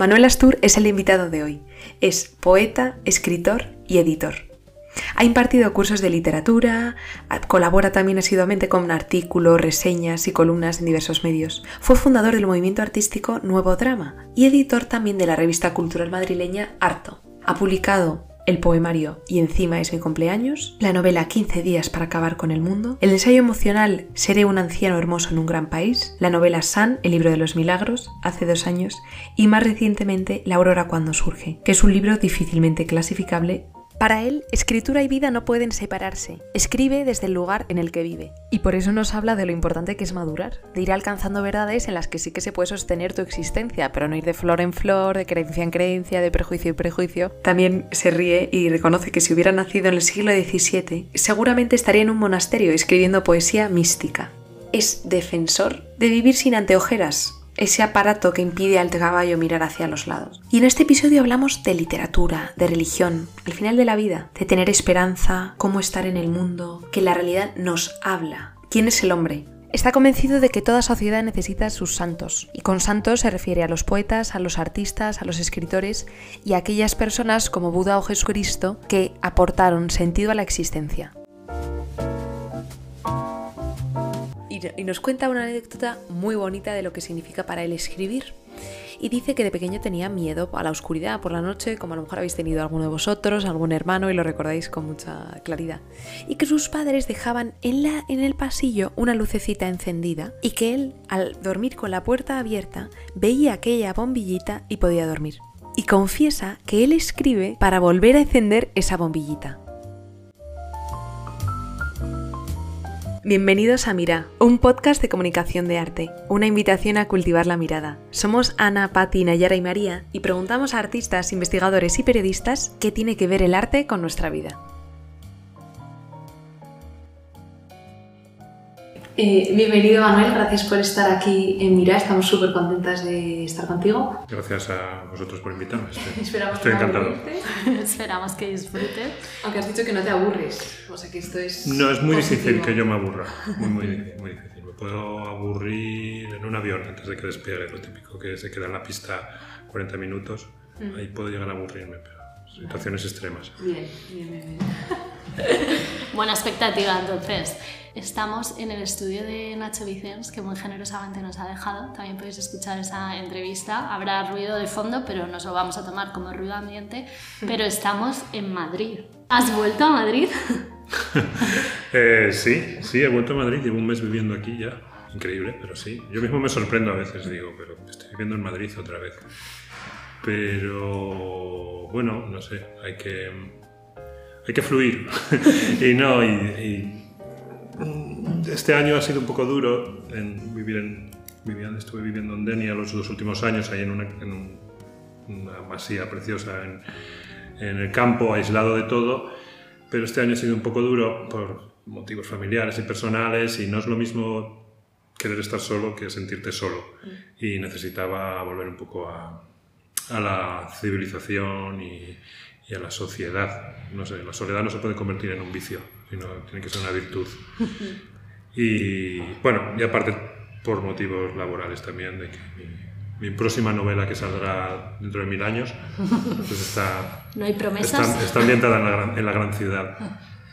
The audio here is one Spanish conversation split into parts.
Manuel Astur es el invitado de hoy. Es poeta, escritor y editor. Ha impartido cursos de literatura, colabora también asiduamente con artículos, reseñas y columnas en diversos medios. Fue fundador del movimiento artístico Nuevo Drama y editor también de la revista cultural madrileña Harto. Ha publicado el poemario Y encima es mi cumpleaños, la novela 15 días para acabar con el mundo, el ensayo emocional Seré un anciano hermoso en un gran país, la novela San, el libro de los milagros, hace dos años, y más recientemente La aurora cuando surge, que es un libro difícilmente clasificable para él, escritura y vida no pueden separarse. Escribe desde el lugar en el que vive. Y por eso nos habla de lo importante que es madurar, de ir alcanzando verdades en las que sí que se puede sostener tu existencia, pero no ir de flor en flor, de creencia en creencia, de prejuicio en prejuicio. También se ríe y reconoce que si hubiera nacido en el siglo XVII, seguramente estaría en un monasterio escribiendo poesía mística. Es defensor de vivir sin anteojeras, ese aparato que impide al caballo mirar hacia los lados. Y en este episodio hablamos de literatura, de religión, al final de la vida, de tener esperanza, cómo estar en el mundo, que la realidad nos habla. ¿Quién es el hombre? Está convencido de que toda sociedad necesita sus santos, y con santos se refiere a los poetas, a los artistas, a los escritores y a aquellas personas como Buda o Jesucristo que aportaron sentido a la existencia. Y nos cuenta una anécdota muy bonita de lo que significa para él escribir. Y dice que de pequeño tenía miedo a la oscuridad por la noche, como a lo mejor habéis tenido alguno de vosotros, algún hermano y lo recordáis con mucha claridad. Y que sus padres dejaban en, la, en el pasillo una lucecita encendida y que él, al dormir con la puerta abierta, veía aquella bombillita y podía dormir. Y confiesa que él escribe para volver a encender esa bombillita. Bienvenidos a Mira, un podcast de comunicación de arte, una invitación a cultivar la mirada. Somos Ana, Patti, Nayara y María y preguntamos a artistas, investigadores y periodistas qué tiene que ver el arte con nuestra vida. Eh, bienvenido Manuel, gracias por estar aquí en Mira, estamos súper contentas de estar contigo. Gracias a vosotros por invitarme, estoy, Esperamos estoy encantado. Esperamos que disfrutes. Aunque has dicho que no te aburres, o sea que esto es... No, es muy difícil que yo me aburra, muy, muy, muy difícil. Me puedo aburrir en un avión antes de que despegue, lo típico que se queda en la pista 40 minutos, mm. ahí puedo llegar a aburrirme, pero situaciones extremas. Bien, bien, bien. Buena expectativa entonces. Estamos en el estudio de Nacho Vicens, que muy generosamente nos ha dejado. También podéis escuchar esa entrevista. Habrá ruido de fondo, pero nos lo vamos a tomar como ruido ambiente. Pero estamos en Madrid. ¿Has vuelto a Madrid? eh, sí, sí, he vuelto a Madrid. Llevo un mes viviendo aquí ya. Increíble, pero sí. Yo mismo me sorprendo a veces, digo, pero estoy viviendo en Madrid otra vez. Pero bueno, no sé, hay que, hay que fluir. y no, y este año ha sido un poco duro en vivir en... estuve viviendo en Denia los dos últimos años, ahí en una, una masía preciosa en, en, el campo, aislado de todo, pero este año ha sido un poco duro por motivos familiares y personales y no es lo mismo querer estar solo que sentirte solo. Mm. Y necesitaba volver un poco a, a la civilización y, y a la sociedad. No sé, la soledad no se puede convertir en un vicio, sino tiene que ser una virtud. Y bueno, y aparte por motivos laborales también, de que mi, próxima novela que saldrá dentro de mil años, pues está, ¿No hay promesas? está, ambientada en la, gran, en la gran ciudad.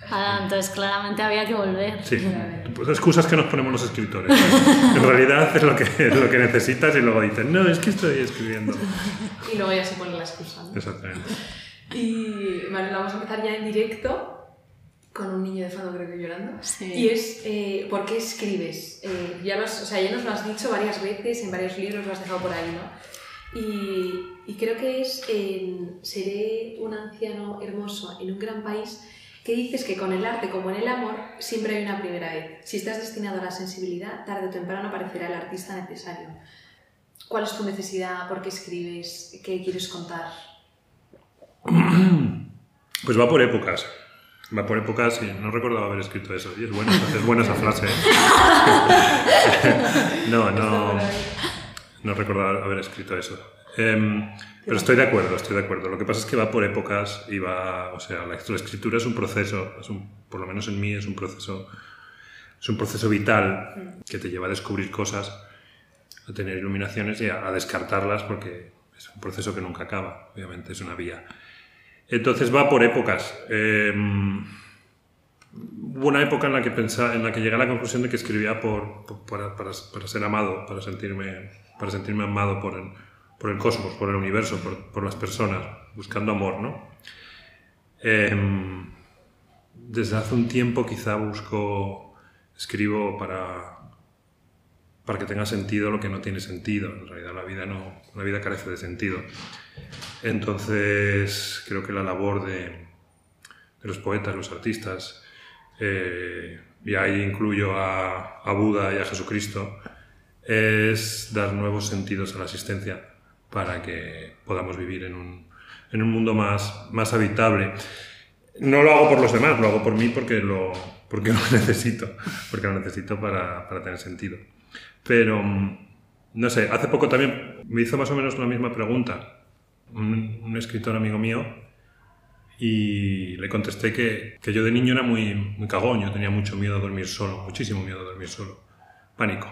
Ah, entonces claramente había que volver. Sí, pues excusas que nos ponemos los escritores. en realidad es lo, que, es lo que necesitas y luego dicen, no, es que estoy escribiendo. Y luego ya se pone la excusa. Exactamente. Y vale, vamos a empezar ya en directo con un niño de fondo creo que llorando. Y es, eh, ¿por qué escribes? Eh, ya, o sea, ya nos lo has dicho varias veces, en varios libros lo has dejado por ahí, ¿no? Y, y creo que es Seré un anciano hermoso en un gran país que dices que con el arte como en el amor siempre hay una primera vez. Si estás destinado a la sensibilidad, tarde o temprano aparecerá el artista necesario. ¿Cuál es tu necesidad? ¿Por qué escribes? ¿Qué quieres contar? Pues va por épocas. Va por épocas y no recuerdo haber escrito eso. Y es buena, es buena esa frase. no, no, no recuerdo haber escrito eso. Em, pero estoy de acuerdo, estoy de acuerdo. Lo que pasa es que va por épocas y va, o sea, la, escritura es un proceso, es un, por lo menos en mí es un proceso, es un proceso vital que te lleva a descubrir cosas, a tener iluminaciones y a descartarlas porque Es un proceso que nunca acaba, obviamente, es una vía. Entonces va por épocas. Em, hubo una época en la que pensaba, en la que llegué a la conclusión de que escribía por, para, para, ser amado, para sentirme, para sentirme amado por el, por el cosmos, por el universo, por, por las personas, buscando amor, ¿no? Em, desde hace un tiempo quizá busco, escribo para, para que tenga sentido lo que no tiene sentido. En realidad la vida, no, la vida carece de sentido. Entonces creo que la labor de, de los poetas, los artistas, eh, y ahí incluyo a, a, Buda y a Jesucristo, es dar nuevos sentidos a la existencia para que podamos vivir en un, en un mundo más, más habitable. No lo hago por los demás, lo hago por mí porque lo, porque lo necesito, porque lo necesito para, para tener sentido. Pero, mm, no sé, hace poco también me hizo más o menos la misma pregunta un, un escritor amigo mío y le contesté que, que, yo de niño era muy, muy cagón, yo tenía mucho miedo a dormir solo, muchísimo miedo a dormir solo, pánico.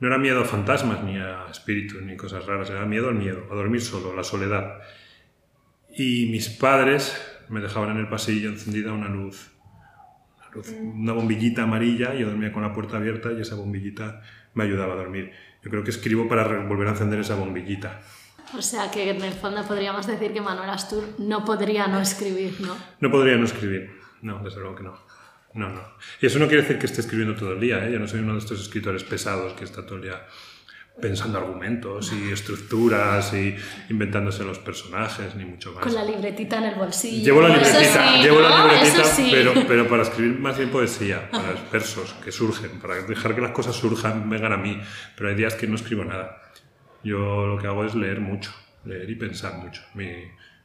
No era miedo a fantasmas, ni a espíritus, ni cosas raras, era miedo al miedo, a dormir solo, a la soledad. Y mis padres me dejaban en el pasillo encendida una luz, una, luz, una bombillita amarilla, yo dormía con la puerta abierta y esa bombillita me ayudaba a dormir. Yo creo que escribo para volver a encender esa bombillita. O sea que en el fondo podríamos decir que Manuel Astur no podría no escribir, ¿no? No podría no escribir, no, desde luego que no. No, no. Y eso no quiere decir que esté escribiendo todo el día, ¿eh? Yo no soy uno de estos escritores pesados que está todo el día pensando argumentos y estructuras y inventándose los personajes, ni mucho más. Con la libretita en el bolsillo. Llevo la libretita, sí, llevo ¿no? la libretita pero, pero para escribir más bien poesía, para versos que surgen, para dejar que las cosas surjan, vengan a mí. Pero hay días que no escribo nada. Yo lo que hago es leer mucho, leer y pensar mucho. Mi,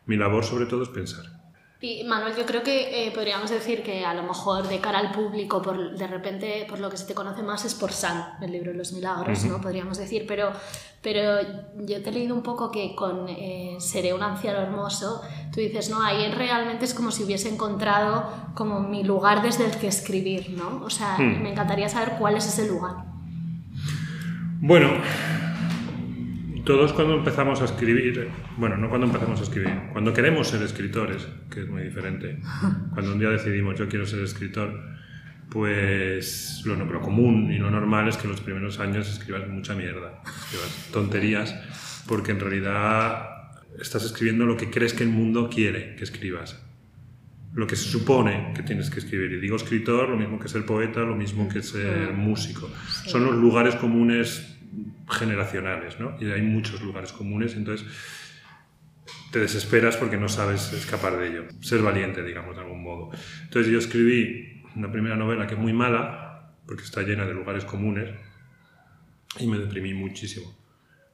mi labor sobre todo es pensar. Y Manuel, yo creo que eh, podríamos decir que a lo mejor de cara al público, por, de repente, por lo que se te conoce más es por San, el libro de los milagros, uh -huh. ¿no? Podríamos decir, pero, pero yo te he leído un poco que con eh, Seré un anciano hermoso, tú dices, no, ahí realmente es como si hubiese encontrado como mi lugar desde el que escribir, ¿no? O sea, hmm. me encantaría saber cuál es ese lugar. Bueno, todos cuando empezamos a escribir, bueno, no cuando empezamos a escribir, cuando queremos ser escritores, que es muy diferente, cuando un día decidimos yo quiero ser escritor, pues lo, lo común y lo normal es que en los primeros años escribas mucha mierda, escribas tonterías, porque en realidad estás escribiendo lo que crees que el mundo quiere que escribas, lo que se supone que tienes que escribir. Y digo escritor, lo mismo que ser poeta, lo mismo que ser músico. Son los lugares comunes generacionales, ¿no? Y hay muchos lugares comunes, entonces te desesperas porque no sabes escapar de ello, ser valiente, digamos, de algún modo. Entonces yo escribí una primera novela que es muy mala, porque está llena de lugares comunes, y me deprimí muchísimo,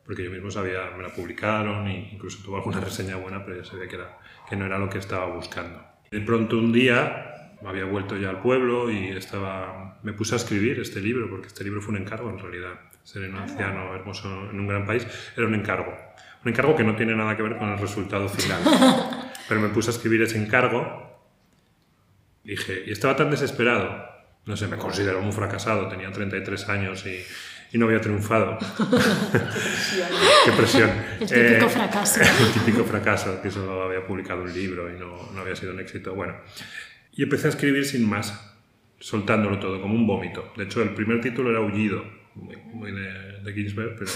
porque yo mismo sabía, me la publicaron, e incluso tuvo alguna reseña buena, pero ya sabía que, era, que no era lo que estaba buscando. De pronto un día había vuelto ya al pueblo y estaba, me puse a escribir este libro, porque este libro fue un encargo en realidad ser un anciano hermoso en un gran país, era un encargo. Un encargo que no tiene nada que ver con el resultado final. Pero me puse a escribir ese encargo. Dije, y estaba tan desesperado. No sé, me considero un fracasado. Tenía 33 años y, y no había triunfado. Qué presión. El típico eh, fracaso. El típico fracaso, que solo había publicado un libro y no, no había sido un éxito. Bueno, y empecé a escribir sin más, soltándolo todo, como un vómito. De hecho, el primer título era Aullido muy, de, de, Ginsberg, pero,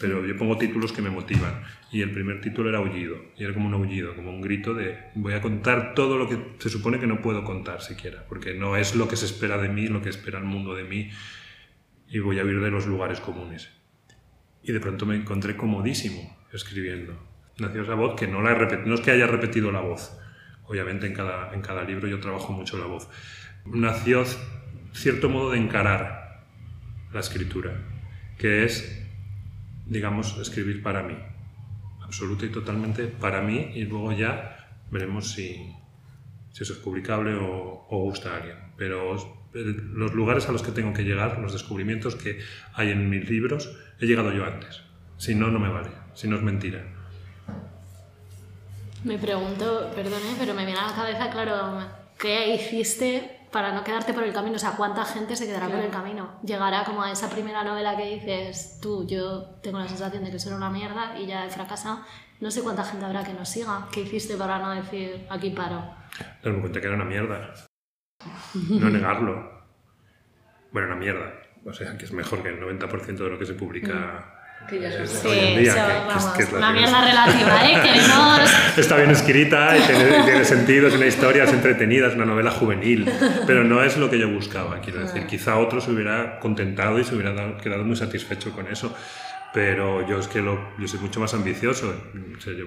pero yo pongo títulos que me motivan. Y el primer título era Aullido, y era como un aullido, como un grito de voy a contar todo lo que se supone que no puedo contar siquiera, porque no es lo que se espera de mí, lo que espera el mundo de mí, y voy a huir de los lugares comunes. Y de pronto me encontré comodísimo escribiendo. Nació esa voz que no, la he no es que haya repetido la voz, obviamente en cada, en cada libro yo trabajo mucho la voz. Nació cierto modo de encarar la escritura, que es, digamos, escribir para mí, absoluta y totalmente para mí, y luego ya veremos si, eso es publicable o, o gusta a alguien. Pero los lugares a los que tengo que llegar, los descubrimientos que hay en mis libros, he llegado yo antes. Si no, no me vale, si no es mentira. Me pregunto, perdone, pero me viene a la cabeza, claro, ¿qué hiciste para no quedarte por el camino. O sea, ¿cuánta gente se quedará por el camino? Llegará como a esa primera novela que dices, tú, yo tengo la sensación de que soy una mierda y ya he fracasado. No sé cuánta gente habrá que nos siga. ¿Qué hiciste para no decir, aquí paro? Darme cuenta que era una mierda. No negarlo. Bueno, una mierda. O sea, que es mejor que el 90% de lo que se publica Que ya eh, sabes. hoy en Sí, día. eso, que- que es- vamos, que es la una mierda relativa, ¿eh? Queremos... Está bien escrita y tiene, tiene sentido, es una historia, es entretenida, es una novela juvenil, pero no es lo que yo buscaba, quiero decir. Quizá otro se hubiera contentado y se hubiera dado- quedado muy satisfecho con eso, pero yo es que lo, yo soy mucho más ambicioso. O sea, yo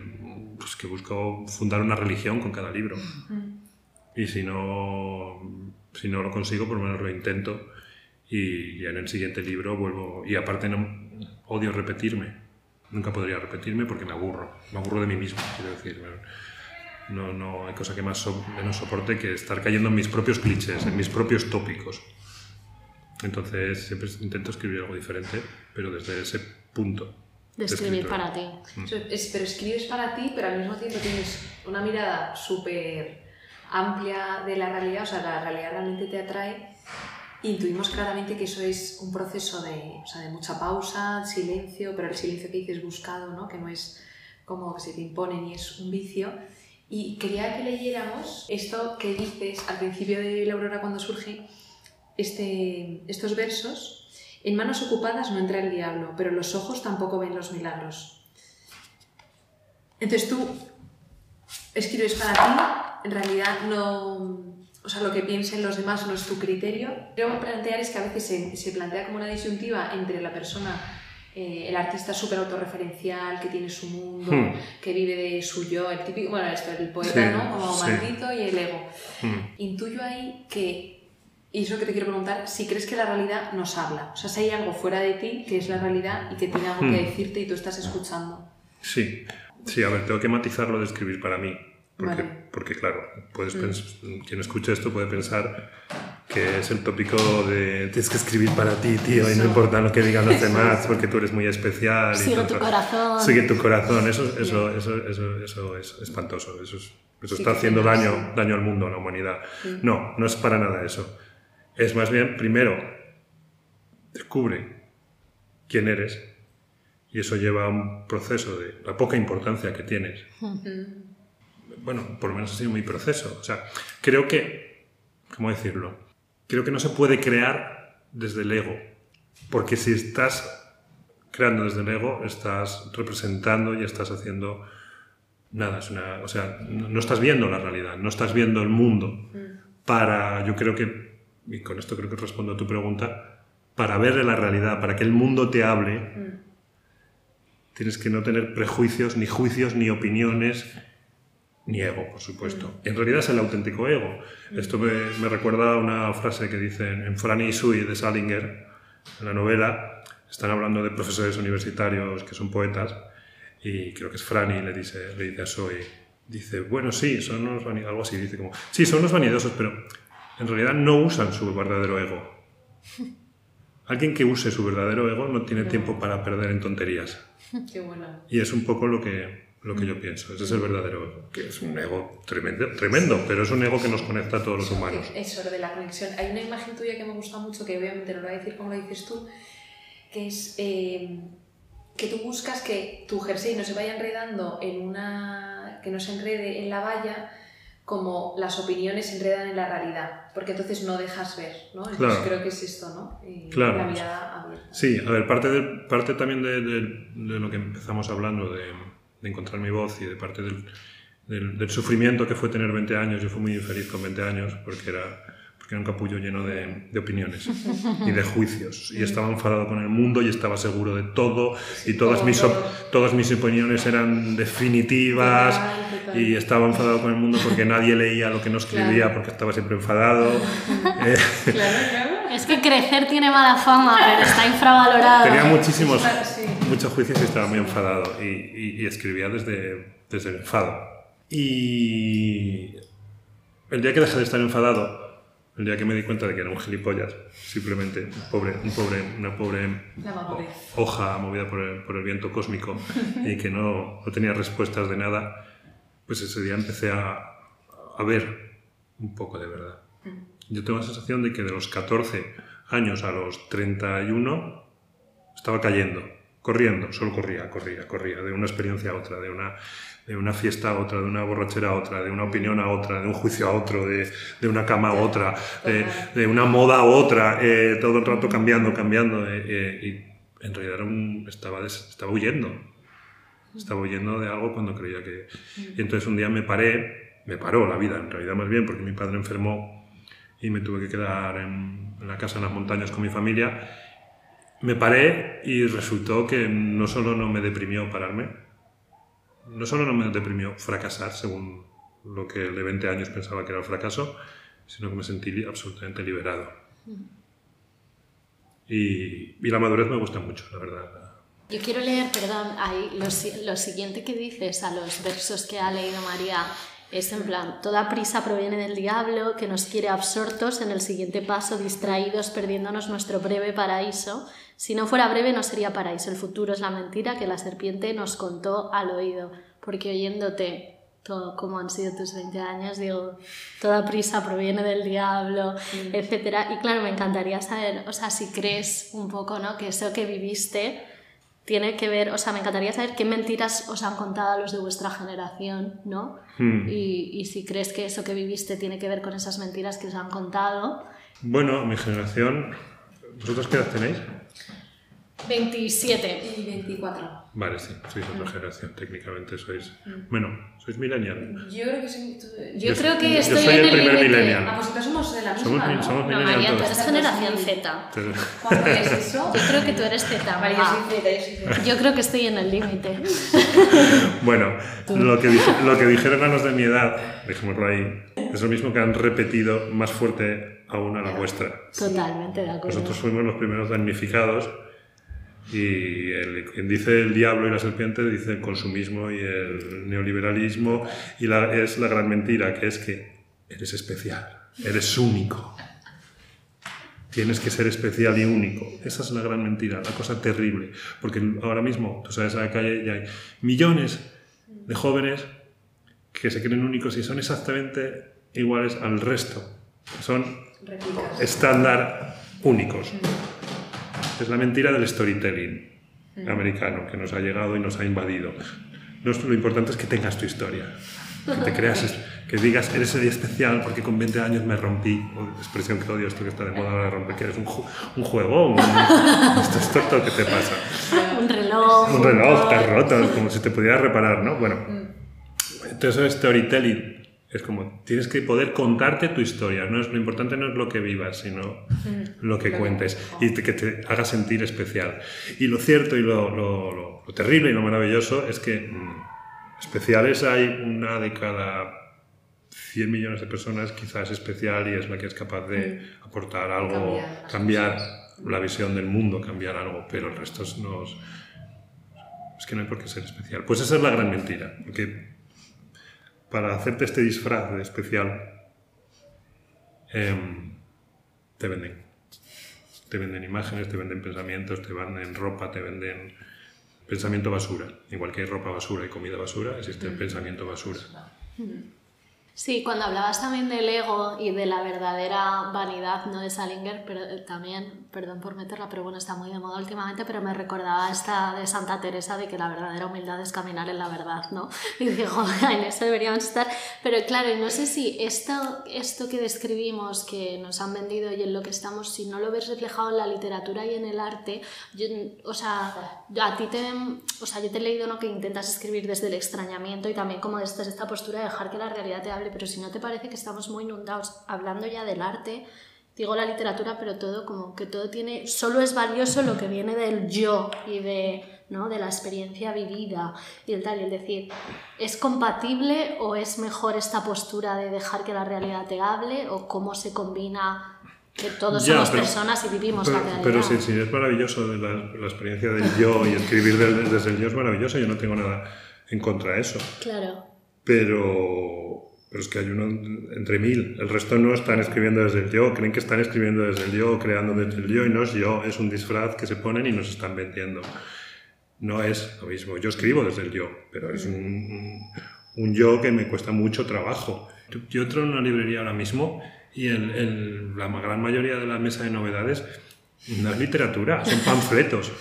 pues, que busco fundar una religión con cada libro. Y si no, si no lo consigo, por lo menos lo intento. Y ya en el siguiente libro vuelvo. Y aparte, no, odio repetirme. Nunca podría repetirme porque me aburro. Me aburro de mí mismo, quiero decir. No, no hay cosa que más so- menos soporte que estar cayendo en mis propios clichés, en mis propios tópicos. Entonces, siempre intento escribir algo diferente, pero desde ese punto. De escribir escritor. para ti. Sea, es- pero escribes para ti, pero al mismo tiempo tienes una mirada súper amplia de la realidad, o sea, la realidad realmente te atrae. Intuimos claramente que eso es un proceso de, o sea, de mucha pausa, silencio, pero el silencio que dices buscado, ¿no? que no es como que se te impone ni es un vicio. Y quería que leyéramos esto que dices al principio de La Aurora cuando surge, este, estos versos. En manos ocupadas no entra el diablo, pero los ojos tampoco ven los milagros. Entonces tú escribes para ti, en realidad no... O sea, lo que piensen los demás no es tu criterio. Quiero plantear es que a veces se, se plantea como una disyuntiva entre la persona, eh, el artista súper autorreferencial, que tiene su mundo, Hmm. que vive de su yo, el típico, bueno, esto, el poeta, Sí, ¿no? Como sí. maldito y el ego. Mm. Intuyo ahí que, y es lo que te quiero preguntar, si crees que la realidad nos habla. O sea, si hay algo fuera de ti que es la realidad y que tiene algo Hmm. que decirte y tú estás escuchando. Sí, sí, a ver, tengo que matizarlo de escribir para mí. Porque, Vale. porque claro, puedes pens- quien escucha esto puede pensar que es el tópico de tienes que escribir para ti, tío, y no importa lo que digan los demás, porque tú eres muy especial. y Sigue tal, tu corazón. Sigue tu corazón, eso, eso, eso, eso, eso es espantoso, eso, es- eso Sí, está haciendo daño, daño al mundo, a la humanidad. No, no es para nada eso. Es más bien, primero, descubre quién eres y eso lleva a un proceso de la poca importancia que tienes. Bueno, por lo menos ha sido mi proceso. O sea, creo que, ¿cómo decirlo? Creo que no se puede crear desde el ego, porque si estás creando desde el ego, estás representando y estás haciendo nada, es una, o sea, no, estás viendo la realidad, no estás viendo el mundo. Para, yo creo que, y con esto creo que respondo a tu pregunta, para ver la realidad, para que el mundo te hable, tienes que no tener prejuicios, ni juicios, ni opiniones, ni ego, por supuesto. En realidad es el auténtico ego. Esto me, me recuerda a una frase que dicen en Franny y Sui de Salinger, en la novela, están hablando de profesores universitarios que son poetas, y creo que es Franny, le dice, le dice a Sui, dice, bueno, sí, son unos vanidosos, algo así, dice como, sí, son unos vanidosos, pero en realidad no usan su verdadero ego. Alguien que use su verdadero ego no tiene tiempo para perder en tonterías. Qué buena. Y es un poco lo que, lo que yo pienso. Ese es el verdadero ego, que es un ego tremendo, tremendo, pero es un ego que nos conecta a todos los humanos. Eso, lo de la conexión. Hay una imagen tuya que me gusta mucho, que obviamente no lo voy a decir como lo dices tú, que es eh, que tú buscas que tu jersey no se vaya enredando en una. que no se enrede en la valla como las opiniones se enredan en la realidad, porque entonces no dejas ver, ¿no? Entonces Claro. creo que es esto, ¿no? Eh, Claro. La mirada abierta. Sí, a ver, parte, de, parte también de, de- de lo que empezamos hablando, de, de encontrar mi voz y de parte del, del, del sufrimiento que fue tener 20 años. Yo fui muy infeliz con 20 años porque era, porque era un capullo lleno de, de opiniones y de juicios. Y estaba enfadado con el mundo y estaba seguro de todo y todas, mis, todas mis opiniones eran definitivas. Y estaba enfadado con el mundo porque nadie leía lo que no escribía, porque estaba siempre enfadado. Eh, Claro, claro. Es que crecer tiene mala fama, pero está infravalorado. Tenía muchísimos, Claro, sí. muchos juicios y estaba muy enfadado y, y- y escribía desde, desde el enfado. Y el día que dejé de estar enfadado, el día que me di cuenta de que era un gilipollas, simplemente un pobre, un pobre, una pobre hoja movida por el, por el viento cósmico y que no, no tenía respuestas de nada, pues ese día empecé a, a ver un poco de verdad. Yo tengo la sensación de que de los 14 años a los 31 estaba cayendo, corriendo, solo corría, corría, corría, de una experiencia a otra, de una, de una fiesta a otra, de una borrachera a otra, de una opinión a otra, de un juicio a otro, de, de una cama a otra, de, de, una moda a otra, eh, todo el rato cambiando, cambiando. Eh, eh, y en realidad era un, estaba, estaba huyendo. Estaba huyendo de algo cuando creía que... Y entonces un día me paré, me paró la vida, en realidad más bien, porque mi padre enfermó y me tuve que quedar en, en la casa en las montañas con mi familia. Me paré y resultó que no solo no me deprimió pararme, no solo no me deprimió fracasar, según lo que el de 20 años pensaba que era el fracaso, sino que me sentí absolutamente liberado. Y, y, la madurez me gusta mucho, la verdad. Yo quiero leer, perdón, ahí lo, lo, siguiente que dices a los versos que ha leído María. Es en plan, toda prisa proviene del diablo que nos quiere absortos en el siguiente paso, distraídos, perdiéndonos nuestro breve paraíso. Si no fuera breve no sería paraíso, el futuro es la mentira que la serpiente nos contó al oído, porque oyéndote todo como han sido tus 20 años, digo, toda prisa proviene del diablo, mm. etc. Y claro, me encantaría saber, o sea, si crees un poco, ¿no? Que eso que viviste tiene que ver, o sea, me encantaría saber qué mentiras os han contado a los de vuestra generación, ¿no? Hmm. Y, y, si crees que eso que viviste tiene que ver con esas mentiras que os han contado. Bueno, mi generación, ¿vosotros qué edad tenéis? 27. Y 24. Vale, sí, sois otra generación, técnicamente sois... Bueno, sois millennial. Yo creo que soy... Yo, creo que yo estoy soy en el el primer millennial. Ah, pues entonces somos de la misma, Somos, ¿no? somos No, millennial María, tú eres generación Z. ¿Cuándo es eso? Yo creo que tú eres Z. Vale, yo mamá. soy Z, yo soy Z. Yo creo que estoy en el límite. Bueno, lo que, dije- lo que dijeron a los de mi edad, dejémoslo ahí, es lo mismo que han repetido más fuerte aún a la vuestra. Totalmente de acuerdo. Nosotros fuimos los primeros damnificados y el, quien dice el diablo y la serpiente dice el consumismo y el neoliberalismo y la- es la gran mentira, que es que eres especial, eres único. Tienes que ser especial y único. Esa es la gran mentira, la cosa terrible. Porque ahora mismo, tú sabes, a la calle ya hay millones de jóvenes que se creen únicos y son exactamente iguales al resto. Son estándar únicos. Es la mentira del storytelling americano que nos ha llegado y nos ha invadido. No es- lo importante es que tengas tu historia, que te creas, que digas, eres el especial porque con 20 años me rompí, o expresión que odio esto que está de moda ahora, romper, que eres un, ju- un juego, un- esto es todo lo que te pasa. Un reloj. Un reloj, estás roto, como si te pudieras reparar, ¿no? Bueno, entonces eso es storytelling. Es como, tienes que poder contarte tu historia. No es, lo importante no es lo que vivas, sino lo que cuentes y te- que te haga sentir especial. Y lo cierto y lo, lo- lo- lo terrible y lo maravilloso es que mm, especiales hay una de cada 100 millones de personas, quizás es especial y es la que es capaz de aportar algo, Cambiar la visión del mundo, cambiar algo, pero el resto es, no es- es que no hay por qué ser especial. Pues esa es la gran mentira, porque para hacerte este disfraz de especial, em, te venden. Te venden imágenes, te venden pensamientos, te venden ropa, te venden pensamiento basura. Igual que hay ropa basura y comida basura, existe el pensamiento basura. Sí, cuando hablabas también del ego y de la verdadera vanidad, no de Salinger, pero eh, también, perdón por meterla, pero bueno, está muy de moda últimamente, pero me recordaba esta de Santa Teresa de que la verdadera humildad es caminar en la verdad, ¿no? Y digo, en eso deberíamos estar. Pero claro, no sé si esto, esto que describimos, que nos han vendido y en lo que estamos, si no lo ves reflejado en la literatura y en el arte, yo, o sea, a ti te, o sea, yo te he leído ¿no? que intentas escribir desde el extrañamiento y también como desde esta postura de dejar que la realidad te hable, pero si no te parece que estamos muy inundados hablando ya del arte, digo la literatura, pero todo como que todo tiene, solo es valioso lo que viene del yo y de, ¿no? de la experiencia vivida y el tal, y el decir, ¿es compatible o es mejor esta postura de dejar que la realidad te hable o cómo se combina que todos Ya, somos pero- personas y vivimos Pero, la realidad? pero sí, sí, es maravilloso la, la experiencia del yo y escribir del- desde el yo es maravilloso, yo no tengo nada en contra de eso. Claro. pero, pero es que hay uno entre mil. El resto no están escribiendo desde el yo, creen que están escribiendo desde el yo, creando desde el yo, y no es yo, es un disfraz que se ponen y nos están vendiendo. No es lo mismo. Yo escribo desde el yo, pero es un, un- yo que me cuesta mucho trabajo. Yo entro en una librería ahora mismo Y el- el- la gran mayoría de la mesa de novedades no es literatura, son panfletos.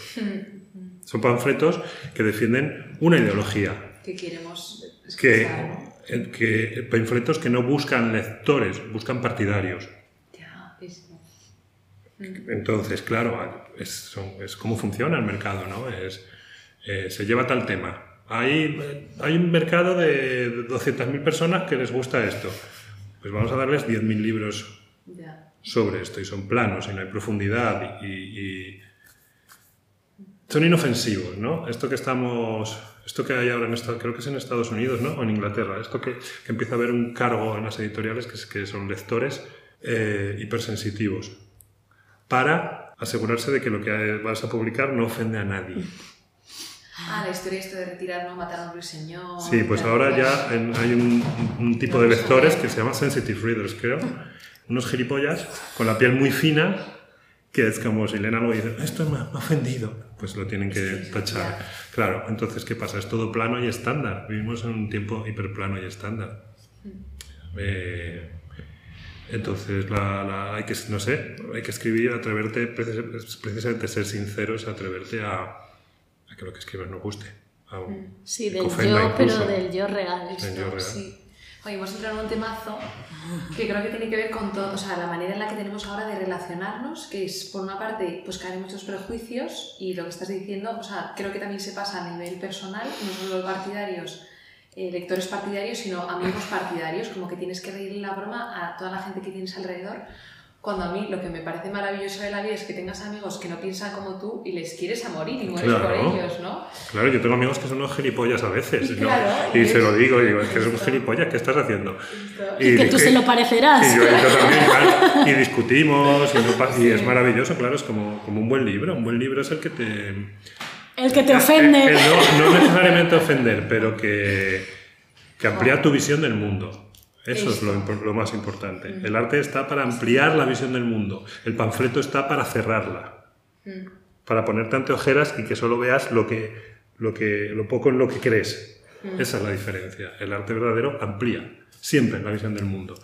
Son panfletos que defienden una ideología. Que queremos Que, escuchar, ¿no? Que panfletos que no buscan lectores, buscan partidarios. Ya, es- Entonces, claro, es, son- es cómo funciona el mercado, ¿no? Es, eh, se lleva tal tema. Hay, hay un mercado de 200.000 personas que les gusta esto. Pues vamos a darles 10.000 libros ya. sobre esto y son planos y no hay profundidad y, y- son inofensivos, ¿no? Esto que estamos, esto que hay ahora en Estados, creo que es en Estados Unidos, ¿no? O en Inglaterra, esto que, que empieza a haber un cargo en las editoriales que, es- que son lectores eh, hipersensitivos para asegurarse de que lo que vas a publicar no ofende a nadie. Ah, la historia esto de retirar, no matar a un ruiseñor. Sí, pues ahora ya en- hay un, un tipo de lectores que se llama sensitive readers, creo. Unos gilipollas con la piel muy fina que es como si leen algo y dicen, esto me ha ofendido. Pues lo tienen que tachar. Claro, entonces, ¿qué pasa? Es todo plano y estándar. Vivimos en un tiempo hiperplano y estándar. Eh, entonces, la, la- hay que, no sé, hay que escribir, atreverte, precis- precisamente ser sinceros, atreverte a, a que lo que escribes no guste. a- Sí, del yo, pero del yo real. Del yo real. Sí. Oye, hemos entrado en un temazo que creo que tiene que ver con todo, o sea, la manera en la que tenemos ahora de relacionarnos, que es, por una parte, pues en muchos prejuicios y lo que estás diciendo, o sea, creo que también se pasa a nivel personal, no solo partidarios, eh, lectores partidarios, sino amigos partidarios, como que tienes que reírle la broma a toda la gente que tienes alrededor, cuando a mí lo que me parece maravilloso de la vida es que tengas amigos que no piensan como tú y les quieres a morir y mueres Claro. por ellos, ¿no? Claro, yo tengo amigos que son unos gilipollas a veces. Y ¿no? claro, y y se lo digo, digo, es que Esto. gilipollas, ¿qué estás haciendo? Y que tú y- se lo parecerás. Y yo, yo también, claro, y discutimos, y, no y es maravilloso, claro, es como, como un buen libro. Un buen libro es el que te... El que te ofende. No, no necesariamente ofender, pero que, que amplía tu visión del mundo. Eso es lo, más importante. El arte está para ampliar la visión del mundo. El panfleto está para cerrarla. Para ponerte ante ojeras y que solo veas lo, que, lo, que, lo poco en lo que crees. Esa es la diferencia. El arte verdadero amplía siempre la visión del mundo.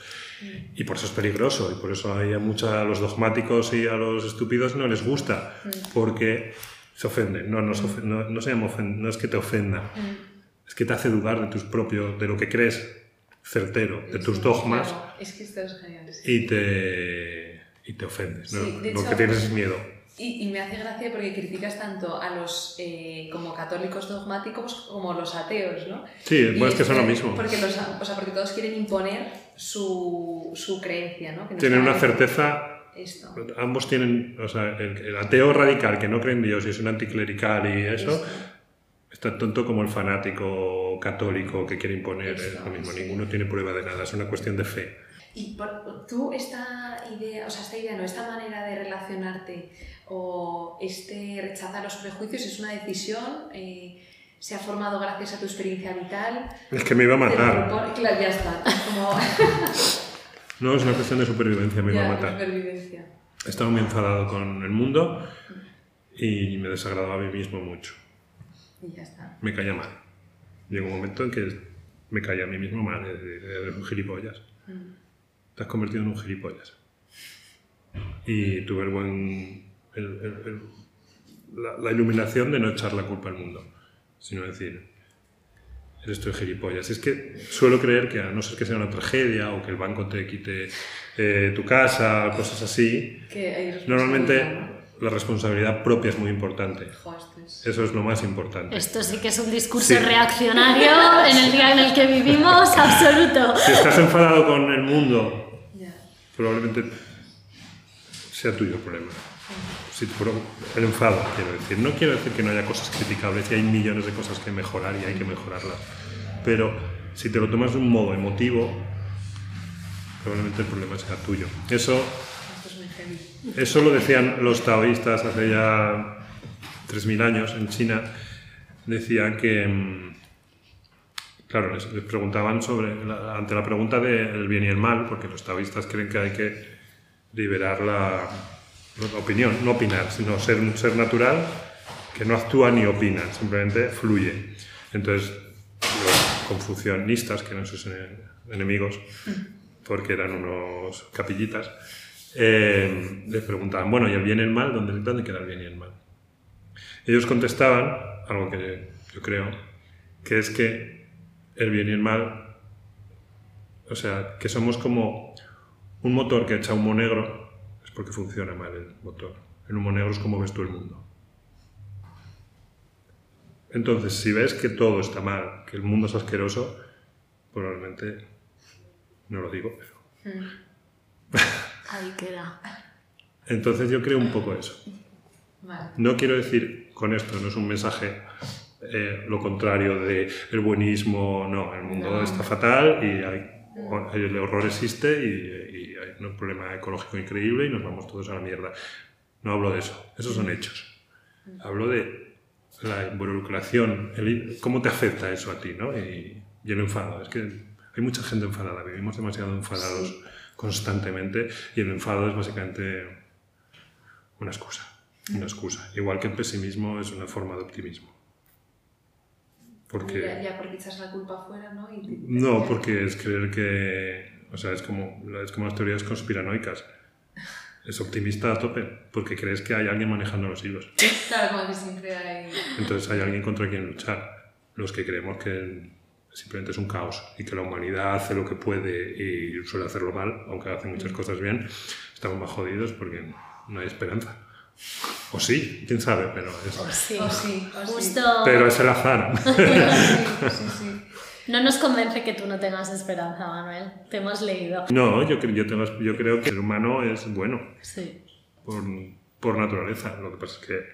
Y por eso es peligroso, y por eso hay a, mucha, a los dogmáticos y a los estúpidos no les gusta, porque se ofenden. No, no, no, no se llama ofen- no es que te ofenda, es que te hace dudar de tus propios, de lo que crees certero, de tus dogmas, Claro, es que esto es genial. sí. y te, y te ofendes. ¿no? Sí, lo hecho- que tienes es miedo. Y, y me hace gracia porque criticas tanto a los eh, como católicos dogmáticos como a los ateos, ¿no? Sí, pues es que son lo mismo. Porque, los, o sea, porque todos quieren imponer su, su creencia, ¿no? Que no Tienen una certeza Esto. Ambos tienen, o sea, el, el ateo radical que no cree en Dios y es un anticlerical y eso, Esto. Es tan tonto como el fanático católico que quiere imponer, es lo mismo, ninguno tiene prueba de nada, es una cuestión de fe. Y por- tú esta idea, o sea, esta idea, no, esta manera de relacionarte o este rechazar los prejuicios es una decisión, eh, se ha formado gracias a tu experiencia vital. Es que me iba a matar. propone- claro, ya está. es Como No, es una cuestión de supervivencia, me iba ya, a matar. supervivencia. Estaba muy enfadado con el mundo y me desagradaba a mí mismo mucho. Y ya está. Me caía mal. Llegó un momento en que me caía a mí mismo mal, eres un gilipollas. Te has convertido en un gilipollas. Y tuve el buen. el- el- el- la, la iluminación de no echar la culpa al mundo, sino decir, eres tú el gilipollas. Es que suelo creer que a no ser que sea una tragedia o que el banco te quite eh, tu casa, cosas así, Que normalmente ¿no? La responsabilidad propia es muy importante. Eso es lo más importante. Esto sí que es un discurso Sí. reaccionario en el día en el que vivimos, absoluto. Si estás enfadado con el mundo, probablemente sea tuyo el problema. Pro- el enfado, quiero decir. No quiero decir que no haya cosas criticables y hay millones de cosas que mejorar y hay que mejorarlas. Pero si te lo tomas de un modo emotivo, probablemente el problema sea tuyo. Eso, Esto es muy heavy. Eso lo decían los taoístas hace ya 3.000 años en China. Decían que, mm, claro, les, preguntaban sobre, la- ante la pregunta del bien y el mal, porque los taoístas creen que hay que liberar la, la opinión, no opinar, sino ser un ser natural que no actúa ni opina, simplemente fluye. Entonces, los confucionistas, que eran sus ene- enemigos, porque eran unos capillitas, eh, les preguntaban, bueno, ¿y el bien y el mal? ¿Dónde, ¿Dónde queda el bien y el mal? Ellos contestaban, algo que yo creo, que es que el bien y el mal, o sea, que somos como un motor que echa humo negro, es porque funciona mal el motor. El humo negro es como ves tú el mundo. Entonces, si ves que todo está mal, que el mundo es asqueroso, probablemente, no lo digo, pero... Ahí queda. Entonces yo creo un poco eso. No quiero decir con esto, no es un mensaje eh, lo contrario de el buenismo, no, el mundo está fatal y hay, el horror existe y, hay un problema ecológico increíble y nos vamos todos a la mierda. No hablo de eso, esos son hechos. Hablo de la involucración, cómo te afecta eso a ti, ¿no? Y, el enfado. Es que hay mucha gente enfadada, vivimos demasiado enfadados constantemente y el enfado es básicamente una excusa. Una excusa. Igual que el pesimismo es una forma de optimismo. Porque, ya, porque echas la culpa afuera, ¿no? no, porque es creer que. O sea, es como, es como las teorías conspiranoicas. Es optimista a tope, porque crees que hay alguien manejando los hilos. Claro, como que siempre hay. Entonces hay alguien contra quien luchar. Los que creemos que simplemente es un caos y que la humanidad hace lo que puede y suele hacerlo mal, aunque hace muchas mm. cosas bien, estamos más jodidos porque no hay esperanza. O sí, quién sabe, pero es... O sí, sí, Pero es el azar. no nos convence que tú no tengas esperanza, Manuel. Te hemos leído. No, yo, yo, tengo, yo creo que el humano es bueno. Sí. Por, por naturaleza. Lo que pasa es que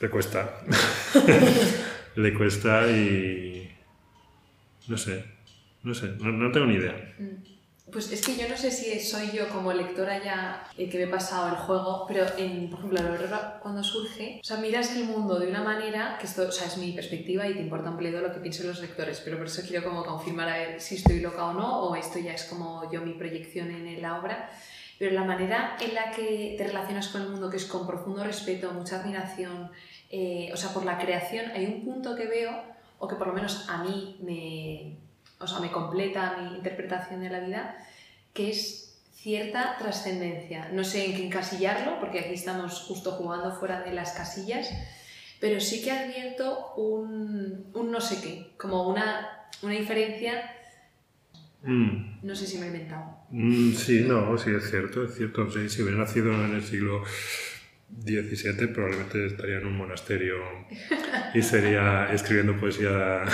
le cuesta. le cuesta y... No sé. No sé. No, tengo ni idea. Mm. Pues es que yo no sé si soy yo como lectora ya que me he pasado el juego, pero en, por ejemplo, la cuando surge, o sea, miras el mundo de una manera, que esto, o sea, es mi perspectiva y te importa un pledo lo que piensen los lectores, pero por eso quiero como confirmar a ver si estoy loca o no, o esto ya es como yo mi proyección en la obra, pero la manera en la que te relacionas con el mundo, que es con profundo respeto, mucha admiración, eh, o sea, por la creación, hay un punto que veo, o que por lo menos a mí me o sea, me completa mi interpretación de la vida, que es cierta trascendencia. No sé en qué encasillarlo, porque aquí estamos justo jugando fuera de las casillas, pero sí que advierto un, un no sé qué, como una, una diferencia. Mm. No sé si me he inventado. Mm, sí, no, sí, es cierto, es cierto. si hubiera nacido en el siglo 17 probablemente estaría en un monasterio y sería escribiendo poesía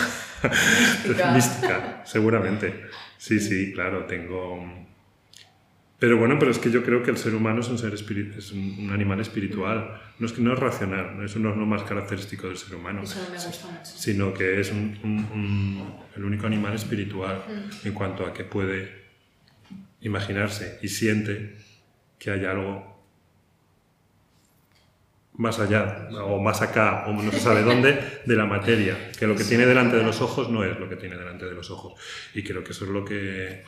mística. seguramente. Sí, sí, claro, tengo... Pero bueno, pero es que yo creo que el ser humano es un, ser es un animal espiritual. No es que no es racional, eso no es lo más característico del ser humano. Sino que es el único animal espiritual en cuanto a que puede imaginarse y siente que hay algo más allá o más acá o no se sabe dónde de la materia, que lo que tiene delante de los ojos no es lo que tiene delante de los ojos. Y creo que eso es lo que...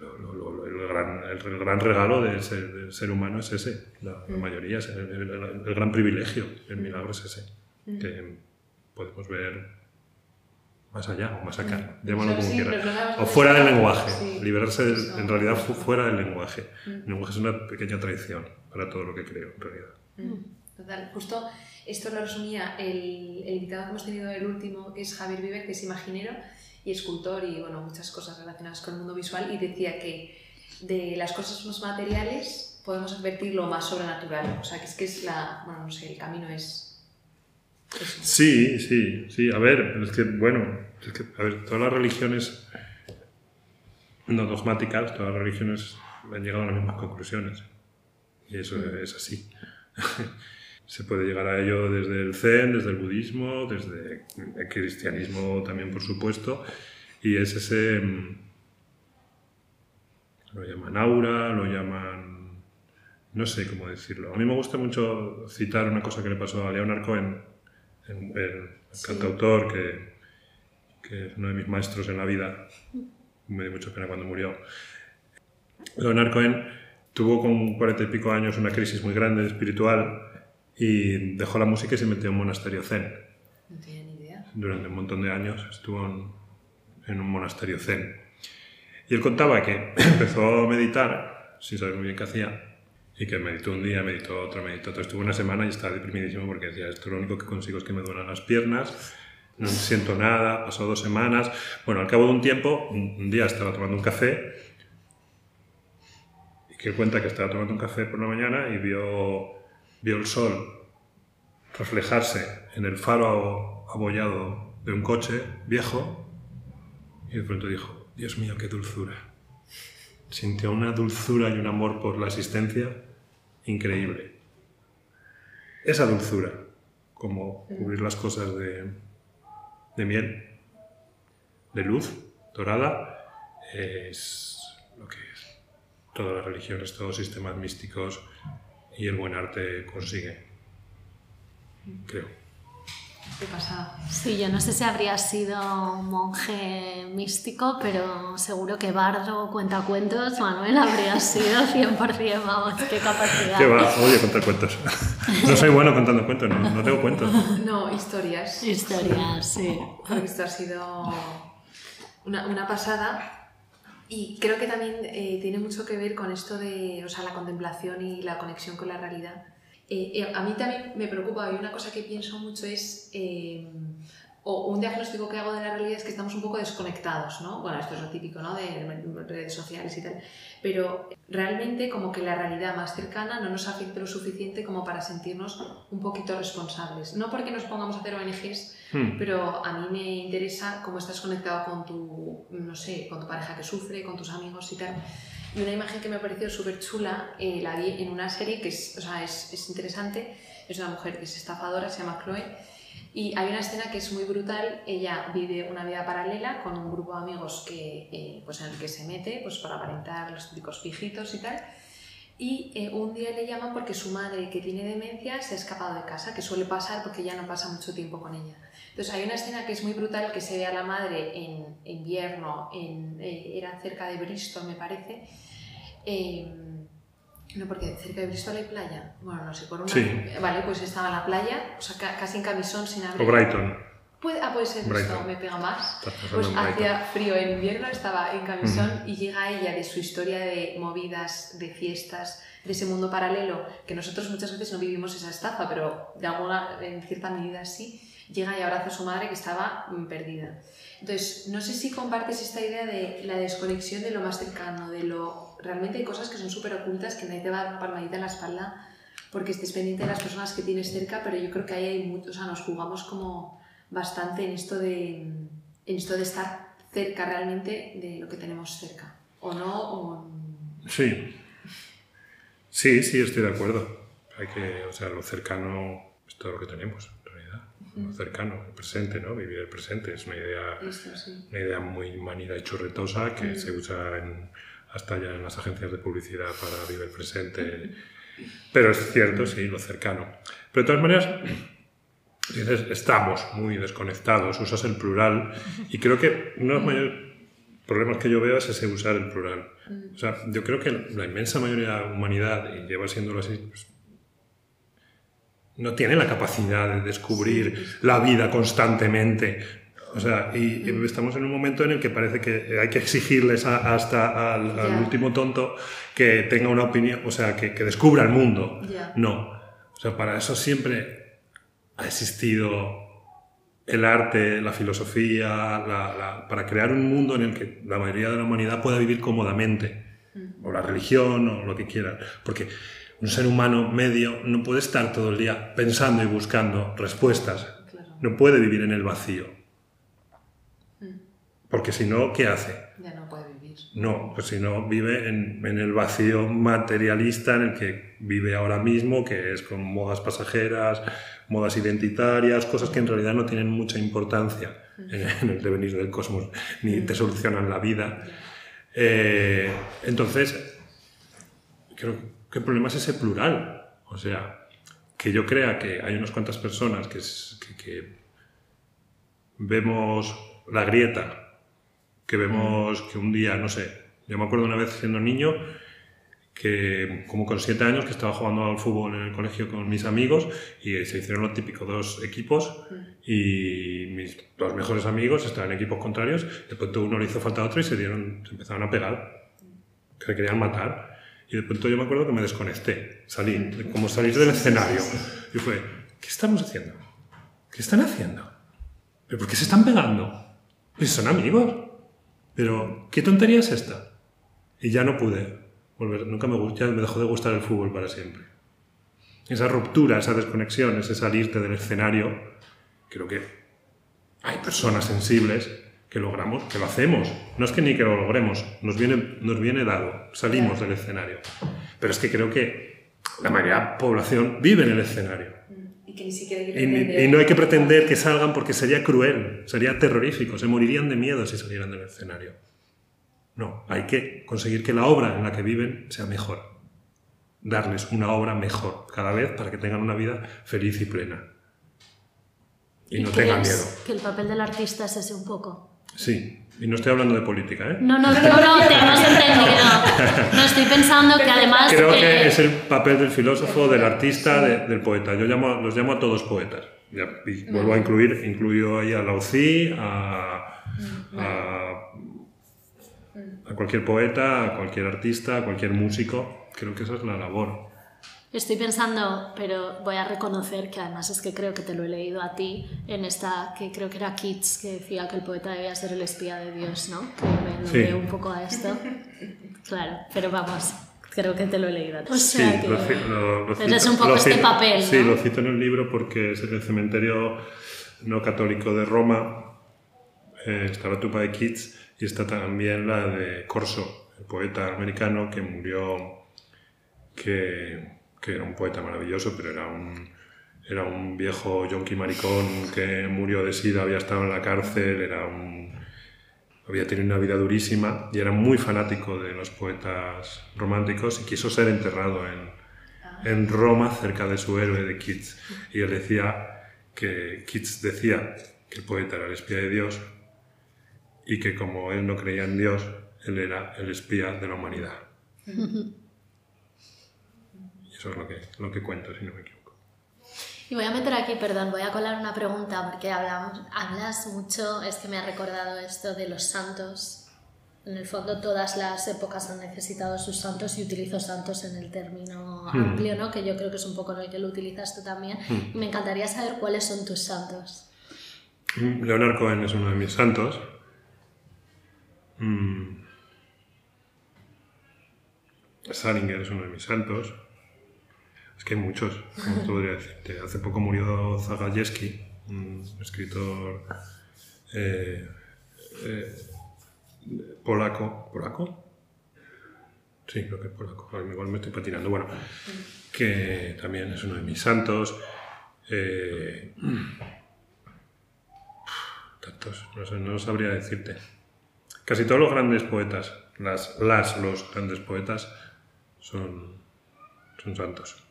el, gran, el, gran, regalo del ser, humano es ese, la, mm. mayoría, es el, gran privilegio, el mm. milagro es ese, mm. que podemos ver más allá o más acá, llámalo como quieras. O fuera del lenguaje, liberarse en realidad fuera del lenguaje. El lenguaje es una pequeña traición para todo lo que creo en realidad. Mm, total, justo esto lo resumía el, el, invitado que hemos tenido, el último, que es Javier Viver, que es imaginero y escultor y bueno, muchas cosas relacionadas con el mundo visual y decía que de las cosas más materiales podemos advertir lo más sobrenatural, o sea, que es que es la, bueno, no sé, el camino es... Sí, sí, sí, a ver, es que, bueno, es que, a ver, todas las religiones no dogmáticas, todas las religiones han llegado a las mismas conclusiones. Y eso mm. es así. Se puede llegar a ello desde el Zen, desde el budismo, desde el cristianismo también, por supuesto, y es ese... Mm, lo llaman aura, lo llaman... no sé cómo decirlo. A mí me gusta mucho citar una cosa que le pasó a Leonard Cohen, el, cantautor que, que es uno de mis maestros en la vida. Me dio mucha pena cuando murió. Leonard Cohen tuvo con cuarenta y pico años una crisis muy grande espiritual y dejó la música y se metió en un monasterio zen. No tenía ni idea. Durante un montón de años estuvo en, un monasterio zen. Y él contaba que empezó a meditar, sin saber muy bien qué hacía, y que meditó un día, meditó otro, meditó otro. Estuvo una semana y estaba deprimidísimo porque decía, esto lo único que consigo es que me duelen las piernas, no siento nada, pasó dos semanas. Bueno, al cabo de un tiempo, un, día estaba tomando un café que cuenta que estaba tomando un café por la mañana y vio, vio el sol reflejarse en el faro abollado de un coche viejo y de pronto dijo, Dios mío, qué dulzura. Sintió una dulzura y un amor por la existencia increíble. Esa dulzura, como cubrir las cosas de, de miel, de luz dorada, es. Todas las religiones, todos los sistemas místicos y el buen arte consigue. Creo. Qué pasada. Sí, yo no sé si habría sido monje místico, pero seguro que bardo, cuentacuentos, Manuel habría sido 100%, vamos, qué capacidad. ¿Qué va? Odio contar cuentos. No soy bueno contando cuentos, no, no tengo cuentos. No, historias. Historias, sí. Porque esto ha sido una, una pasada. Y creo que también eh, tiene mucho que ver con esto de o sea, la contemplación y la conexión con la realidad. Eh, eh, a mí también me preocupa y una cosa que pienso mucho es, o un diagnóstico que hago de la realidad es que estamos un poco desconectados, ¿no? Bueno, esto es lo típico, ¿no? De redes sociales y tal. Pero realmente como que la realidad más cercana no nos afecta lo suficiente como para sentirnos un poquito responsables. No porque nos pongamos a hacer ONGs, Hmm. pero a mí me interesa cómo estás conectado con tu, no sé, con tu pareja que sufre, con tus amigos y tal. Y una imagen que me ha parecido súper chula, eh, la vi en una serie que es, o sea, es, es interesante, es una mujer que es estafadora, se llama Chloe, y hay una escena que es muy brutal, ella vive una vida paralela con un grupo de amigos que, eh, pues en el que se mete pues para aparentar los típicos pijitos y tal, y eh, un día le llaman porque su madre, que tiene demencia, se ha escapado de casa, que suele pasar porque ya no pasa mucho tiempo con ella. Entonces hay una escena que es muy brutal que se ve a la madre en invierno, en, eh, era cerca de Bristol me parece. No, porque cerca de Bristol hay playa. Bueno, no sé, por una... Sí. Vale, pues estaba en la playa, o sea, ca- casi en camisón, sin O abrigo. Brighton. Puede, ah, puede ser esto, Brighton. me pega más. Pues hacía frío en invierno, estaba en camisón y llega ella de su historia de movidas, de fiestas, de ese mundo paralelo, que nosotros muchas veces no vivimos esa estafa, pero de alguna, en cierta medida sí. Llega y abraza a su madre que estaba mm, perdida. Entonces, no sé si compartes esta idea de la desconexión de lo más cercano, de lo... Realmente hay cosas que son súper ocultas que nadie te va a dar una palmadita en la espalda porque estés pendiente de las personas que tienes cerca, pero yo creo que ahí hay mucho, o sea, nos jugamos como bastante en esto de, en esto de estar cerca realmente de lo que tenemos cerca. ¿O no? O... Sí. Sí, sí, estoy de acuerdo. Hay que, o sea, lo cercano es todo lo que tenemos, en realidad. Lo cercano, el presente, ¿no? Vivir el presente es una idea, Esto, sí. una idea muy manida y churretosa que se usa en- hasta ya en las agencias de publicidad para vivir el presente. Pero es cierto, sí, lo cercano. Pero de todas maneras, dices, estamos muy desconectados, usas el plural y creo que uno de los mayores problemas que yo veo es ese usar el plural. O sea, yo creo que la inmensa mayoría de la humanidad, y lleva siéndolo así, pues, no tiene la capacidad de descubrir la vida constantemente. O sea, y y estamos en un momento en el que parece que hay que exigirles a- hasta al, al Ya. último tonto que tenga una opinión, o sea, que, que descubra el mundo. Ya. No. O sea, para eso siempre ha existido el arte, la filosofía, la- la- para crear un mundo en el que la mayoría de la humanidad pueda vivir cómodamente, o la religión, o lo que quieran. Porque un ser humano medio no puede estar todo el día pensando y buscando respuestas, Claro. no puede vivir en el vacío. Porque si no, ¿qué hace? Ya no puede vivir. No, pues si no, vive en, en el vacío materialista en el que vive ahora mismo, que es con modas pasajeras, modas identitarias, cosas que en realidad no tienen mucha importancia en, en el devenir del cosmos, ni te solucionan la vida. Eh, entonces, creo que el problema es ese plural. O sea, que yo crea que hay unas cuantas personas que, es- que- que vemos la grieta, que vemos que un día, no sé, yo me acuerdo una vez siendo niño que como con siete años que estaba jugando al fútbol en el colegio con mis amigos y se hicieron lo típico dos equipos y mis dos mejores amigos estaban en equipos contrarios de pronto uno le hizo falta a otro y se dieron se empezaron a pegar que le querían matar y de pronto yo me acuerdo que me desconecté salí como salir del escenario y fue ¿qué estamos haciendo? ¿qué están haciendo? ¿pero por qué se están pegando? pues son amigos pero ¿qué tontería es esta? y ya no pude volver. Nunca me, ya me dejó de gustar el fútbol para siempre. Esa ruptura, esa desconexión, ese salirte del escenario, creo que hay personas sensibles que logramos, que lo hacemos. No es que ni que lo logremos, nos viene, nos viene dado, salimos del escenario. Pero es que creo que la mayoría de la población vive en el escenario. Y, que ni siquiera hay que Y, pretender- y no hay que pretender que salgan porque sería cruel, sería terrorífico, se morirían de miedo si salieran del escenario. No, hay que conseguir que la obra en la que viven sea mejor. Darles una obra mejor cada vez para que tengan una vida feliz y plena. Y no tengan miedo. que el papel del artista es ese un poco? Sí, y no estoy hablando de política, ¿eh? No, no, no, no, te hemos entendido. No estoy pensando que además... Creo eh, que es el papel del filósofo, del artista, de- del poeta. Yo llamo, los llamo a todos poetas. Y vuelvo a incluir, incluyo ahí a Laozi, a, a, a cualquier poeta, a cualquier artista, a cualquier músico. Creo que esa es la labor. Estoy pensando, pero voy a reconocer que además es que creo que te lo he leído a ti en esta, que creo que era Keats, que decía que el poeta debía ser el espía de Dios, ¿no? Que me lo Sí. veo un poco a esto. Claro, pero vamos, creo que te lo he leído a ti. O Sí, sea que... lo, ci- lo- lo Pero es cito- un poco este cito- papel, Sí, ¿no? lo cito en el libro porque es el cementerio no católico de Roma. eh, está la tumba de Keats y está también la de Corso, el poeta americano que murió, que, que era un poeta maravilloso, pero era un, era un viejo yonki maricón que murió de sida, había estado en la cárcel, era un, había tenido una vida durísima y era muy fanático de los poetas románticos y quiso ser enterrado en, en Roma cerca de su héroe de Keats. Y él decía que Keats decía que el poeta era el espía de Dios y que como él no creía en Dios, él era el espía de la humanidad. Eso es lo que, lo que cuento, si no me equivoco. Y voy a meter aquí, perdón, voy a colar una pregunta porque hablamos, hablas mucho, es que me ha recordado esto de los santos. En el fondo todas las épocas han necesitado sus santos y utilizo santos en el término amplio, ¿no? Que yo creo que es un poco el que lo utilizas tú también. Y me encantaría saber cuáles son tus santos. Leonard Cohen es uno de mis santos. Mm. Salinger es uno de mis santos. Es que hay muchos, como podría decirte. Hace poco murió Zagajewski, un escritor eh, eh, polaco. ¿Polaco? Sí, creo que es polaco. Igual me estoy patinando. Bueno, que también es uno de mis santos. Eh, tantos, no, sé, no sabría decirte. Casi todos los grandes poetas, las, las los grandes poetas, son, son santos.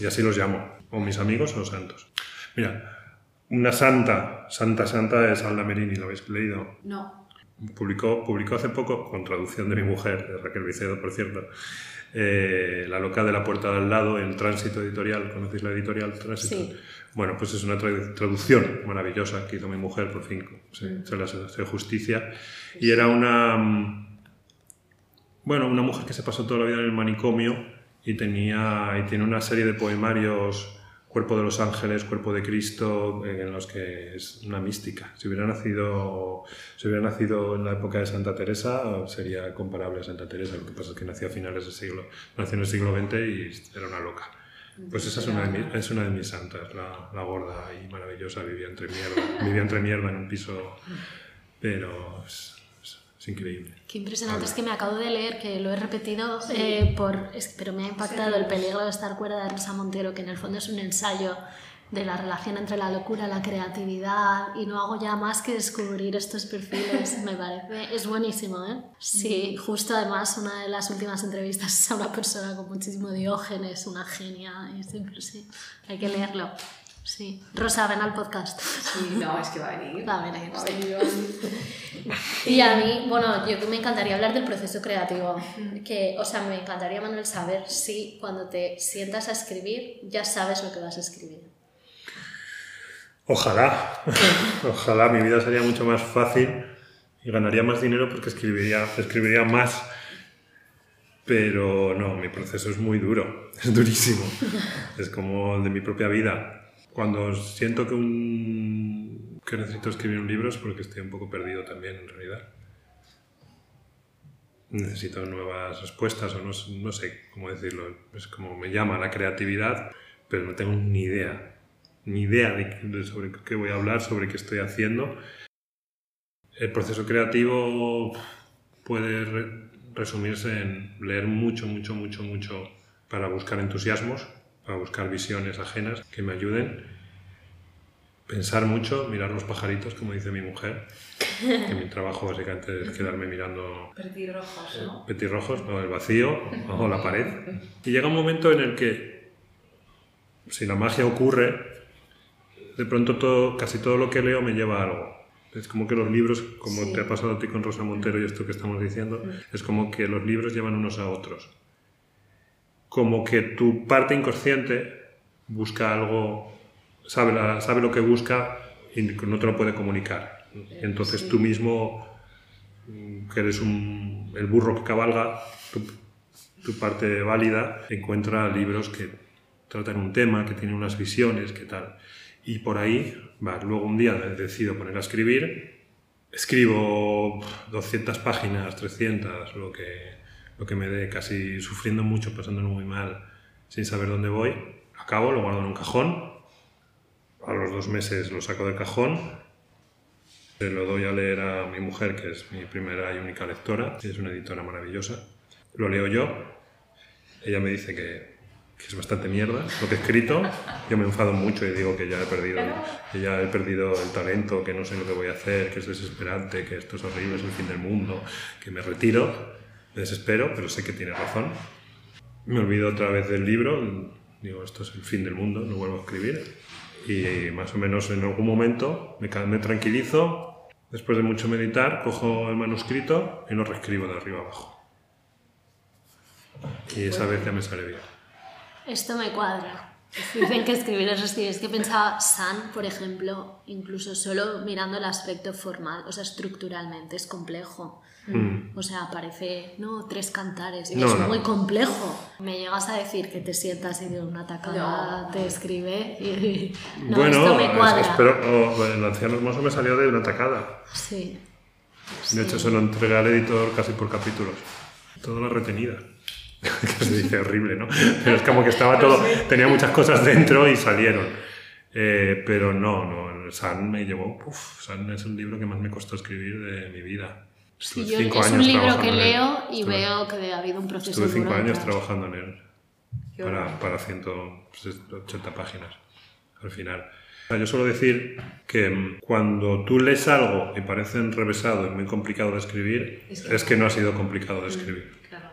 Y así los llamo. O mis amigos son santos. Mira, una santa, santa, santa es Alda Merini, ¿lo habéis leído? No. Publicó, publicó hace poco, con traducción de mi mujer, de Raquel Vicedo, por cierto, eh, La loca de la puerta de al lado en Tránsito Editorial. ¿Conocéis la editorial Tránsito? Sí. Bueno, pues es una tra- traducción maravillosa que hizo mi mujer, por fin se, se la hace justicia. Y era una, mm, bueno, una mujer que se pasó toda la vida en el manicomio y tenía y tiene una serie de poemarios Cuerpo de los Ángeles, Cuerpo de Cristo, en los que es una mística. Si hubiera nacido, si hubiera nacido en la época de Santa Teresa, sería comparable a Santa Teresa. Lo que pasa es que nació a finales del siglo, nació en el siglo XX y era una loca. Pues esa es una de, mi- es una de mis santas, la, la gorda y maravillosa, vivía entre mierda, vivía entre mierda en un piso, pero es, increíble. Qué impresionante, es que me acabo de leer, que lo he repetido, eh, por, es- pero me ha impactado el peligro de estar cuerda de Rosa Montero, que en el fondo es un ensayo de la relación entre la locura, la creatividad, y no hago ya más que descubrir estos perfiles, me parece, es buenísimo, ¿eh? Sí, justo además una de las últimas entrevistas es a una persona con muchísimo diógenes, una genia, y siempre sí, hay que leerlo. Sí. Rosa, ven al podcast. Sí, no, es que va a venir. Va a venir, Va a sí. venir, va a venir. Y a mí, bueno, yo me encantaría hablar del proceso creativo. Que, o sea, me encantaría, Manuel, saber si cuando te sientas a escribir ya sabes lo que vas a escribir. Ojalá, ojalá mi vida sería mucho más fácil y ganaría más dinero porque escribiría, escribiría más. Pero no, mi proceso es muy duro, es durísimo. Es como el de mi propia vida. Cuando siento que, un, que necesito escribir un libro es porque estoy un poco perdido también, en realidad. Necesito nuevas respuestas o no, no sé cómo decirlo. Es como me llama la creatividad, pero no tengo ni idea ni idea de, sobre qué voy a hablar, sobre qué estoy haciendo. El proceso creativo puede re resumirse en leer mucho, mucho, mucho, mucho para buscar entusiasmos, para buscar visiones ajenas que me ayuden. Pensar mucho, mirar los pajaritos, como dice mi mujer, que mi trabajo básicamente es quedarme mirando Petirrojos, ¿no? petirrojos, o el vacío, o la pared. Y llega un momento en el que, si la magia ocurre, de pronto todo, casi todo lo que leo me lleva a algo. Es como que los libros, como Sí. te ha pasado a ti con Rosa Montero y esto que estamos diciendo, es como que los libros llevan unos a otros. Como que tu parte inconsciente busca algo, sabe, la- sabe lo que busca y no te lo puede comunicar. Entonces Sí. tú mismo, que eres un, el burro que cabalga, tu, tu parte válida, encuentra libros que tratan un tema, que tienen unas visiones, que tal. Y por ahí, va, luego un día decido poner a escribir, escribo 200 páginas, 300, lo que, lo que me dé, casi sufriendo mucho, pasándolo muy mal, sin saber dónde voy. Acabo, lo guardo en un cajón, a los dos meses lo saco del cajón, se lo doy a leer a mi mujer, que es mi primera y única lectora, es una editora maravillosa. Lo leo yo, ella me dice que, que es bastante mierda lo que he escrito. Yo me enfado mucho y digo que ya he perdido, que ya he perdido el talento, que no sé lo que voy a hacer, que es desesperante, que esto es horrible, es el fin del mundo, que me retiro, me desespero, pero sé que tiene razón. Me olvido otra vez del libro, digo, esto es el fin del mundo, no vuelvo a escribir. Y más o menos en algún momento me, me tranquilizo, después de mucho meditar, cojo el manuscrito y lo reescribo de arriba abajo. Y esa vez ya me sale bien. Esto me cuadra. Dicen que escribir es escribir. Es que pensaba San, por ejemplo, incluso solo mirando el aspecto formal, o sea, estructuralmente es complejo. Mm. O sea, parece, no, tres cantares, y No, es no. muy complejo. Me llegas a decir que te sientas y de una tacada No. te escribe y no, bueno, esto me es- cuadra. espero, oh, el anciano hermoso me salió de una tacada. Sí. De hecho, se lo entregué al editor casi por capítulos. Toda la retenida. que se dice horrible, ¿no? Pero es como que estaba todo, tenía muchas cosas dentro y salieron. Eh, pero no, no, San me llevó, uf, San es el libro que más me costó escribir de mi vida. Sí, yo- cinco es un libro que leo y Estuve- veo que ha habido un proceso Estuve cinco años trabajando en él para, para 180 páginas al final. Yo suelo decir que mm, cuando tú lees algo y parece enrevesado y muy complicado de escribir, Es es que no. no ha sido complicado de escribir. Claro.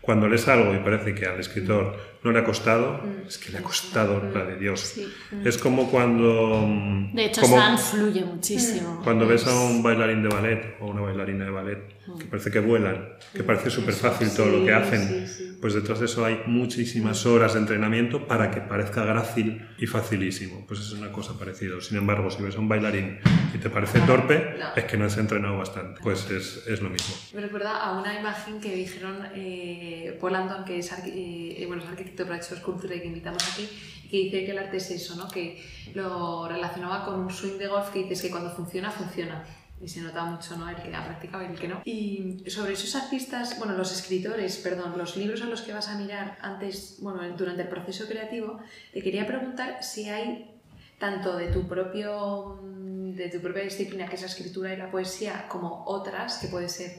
Cuando lees algo y parece que al escritor no le ha costado, es que le ha costado la de Dios. Sí. Es como cuando... mm, De hecho, como San fluye muchísimo. cuando ves a un bailarín de ballet o una bailarina de ballet que parece que vuelan, que parece súper fácil todo lo que hacen, sí, sí. pues detrás de eso hay muchísimas horas de entrenamiento para que parezca grácil y facilísimo. Pues es una cosa parecida. Sin embargo, si ves a un bailarín y te parece torpe, No. es que no has entrenado bastante. Pues es, es lo mismo. Me recuerda a una imagen que dijeron eh, Paul Andon, que es, eh, bueno, es arquitecto ha hecho escultura que invitamos aquí, que dice que el arte es eso, ¿no? que lo relacionaba con un swing de golf que dices que cuando funciona, funciona. Y se nota mucho ¿no? el que ha practicado y el que no. Y sobre esos artistas, bueno, los escritores, perdón, los libros a los que vas a mirar antes, bueno, durante el proceso creativo, te quería preguntar si hay tanto de tu propio de tu propia disciplina que es la escritura y la poesía como otras que puede ser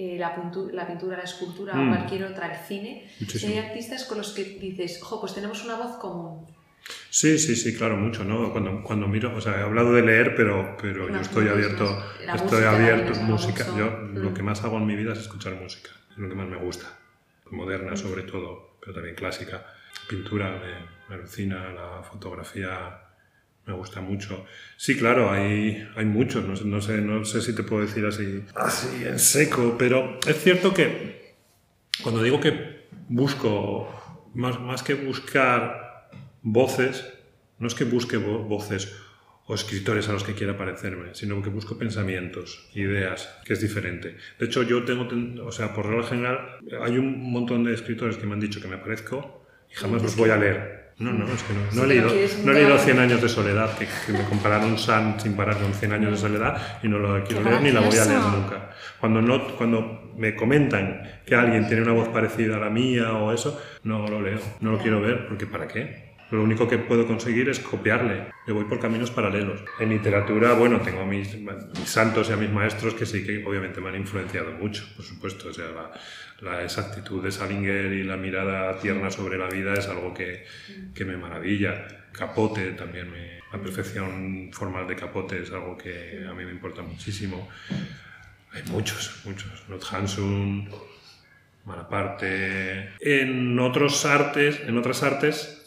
eh, la, pintu- la pintura la escultura Mm. o cualquier otra el cine si hay artistas con los que dices ojo pues tenemos una voz común Sí, sí, sí, claro, mucho, ¿no? Cuando, cuando miro, o sea, he hablado de leer, pero, pero yo No, estoy no, abierto, la estoy música abierto, música. Yo mucho- lo Mm. que más hago en mi vida es escuchar música, es lo que más me gusta. Moderna Mm. sobre todo, pero también clásica. Pintura, me, me alucina, la fotografía me gusta mucho. Sí, claro, hay, hay muchos, no, sé- no sé, no sé si te puedo decir así, así en seco, pero es cierto que cuando digo que busco, más, más que buscar voces, no es que busque vo- voces o escritores a los que quiera parecerme, sino que busco pensamientos, ideas, que es diferente. De hecho, yo tengo, ten- o sea, por regla general, hay un montón de escritores que me han dicho que me parezco y jamás los voy a leer. No, no, es que no, no he leído, no he leído nunca- 100 años de soledad, que, que me compararon San sin parar con 100 años de soledad y no lo quiero leer ni la voy a leer nunca. Cuando, no, cuando me comentan que alguien tiene una voz parecida a la mía o eso, no lo leo, no lo quiero ver, porque ¿para qué? Lo único que puedo conseguir es copiarle. Le voy por caminos paralelos. En literatura, bueno, tengo a mis, santos y a mis maestros que sí que obviamente me han influenciado mucho, por supuesto. O sea, la, exactitud de Salinger y la mirada tierna sobre la vida es algo que, que me maravilla. Capote también, me, la perfección formal de Capote es algo que a mí me importa muchísimo. Hay muchos, muchos. Not Hansun, Malaparte. En otros artes, en otras artes,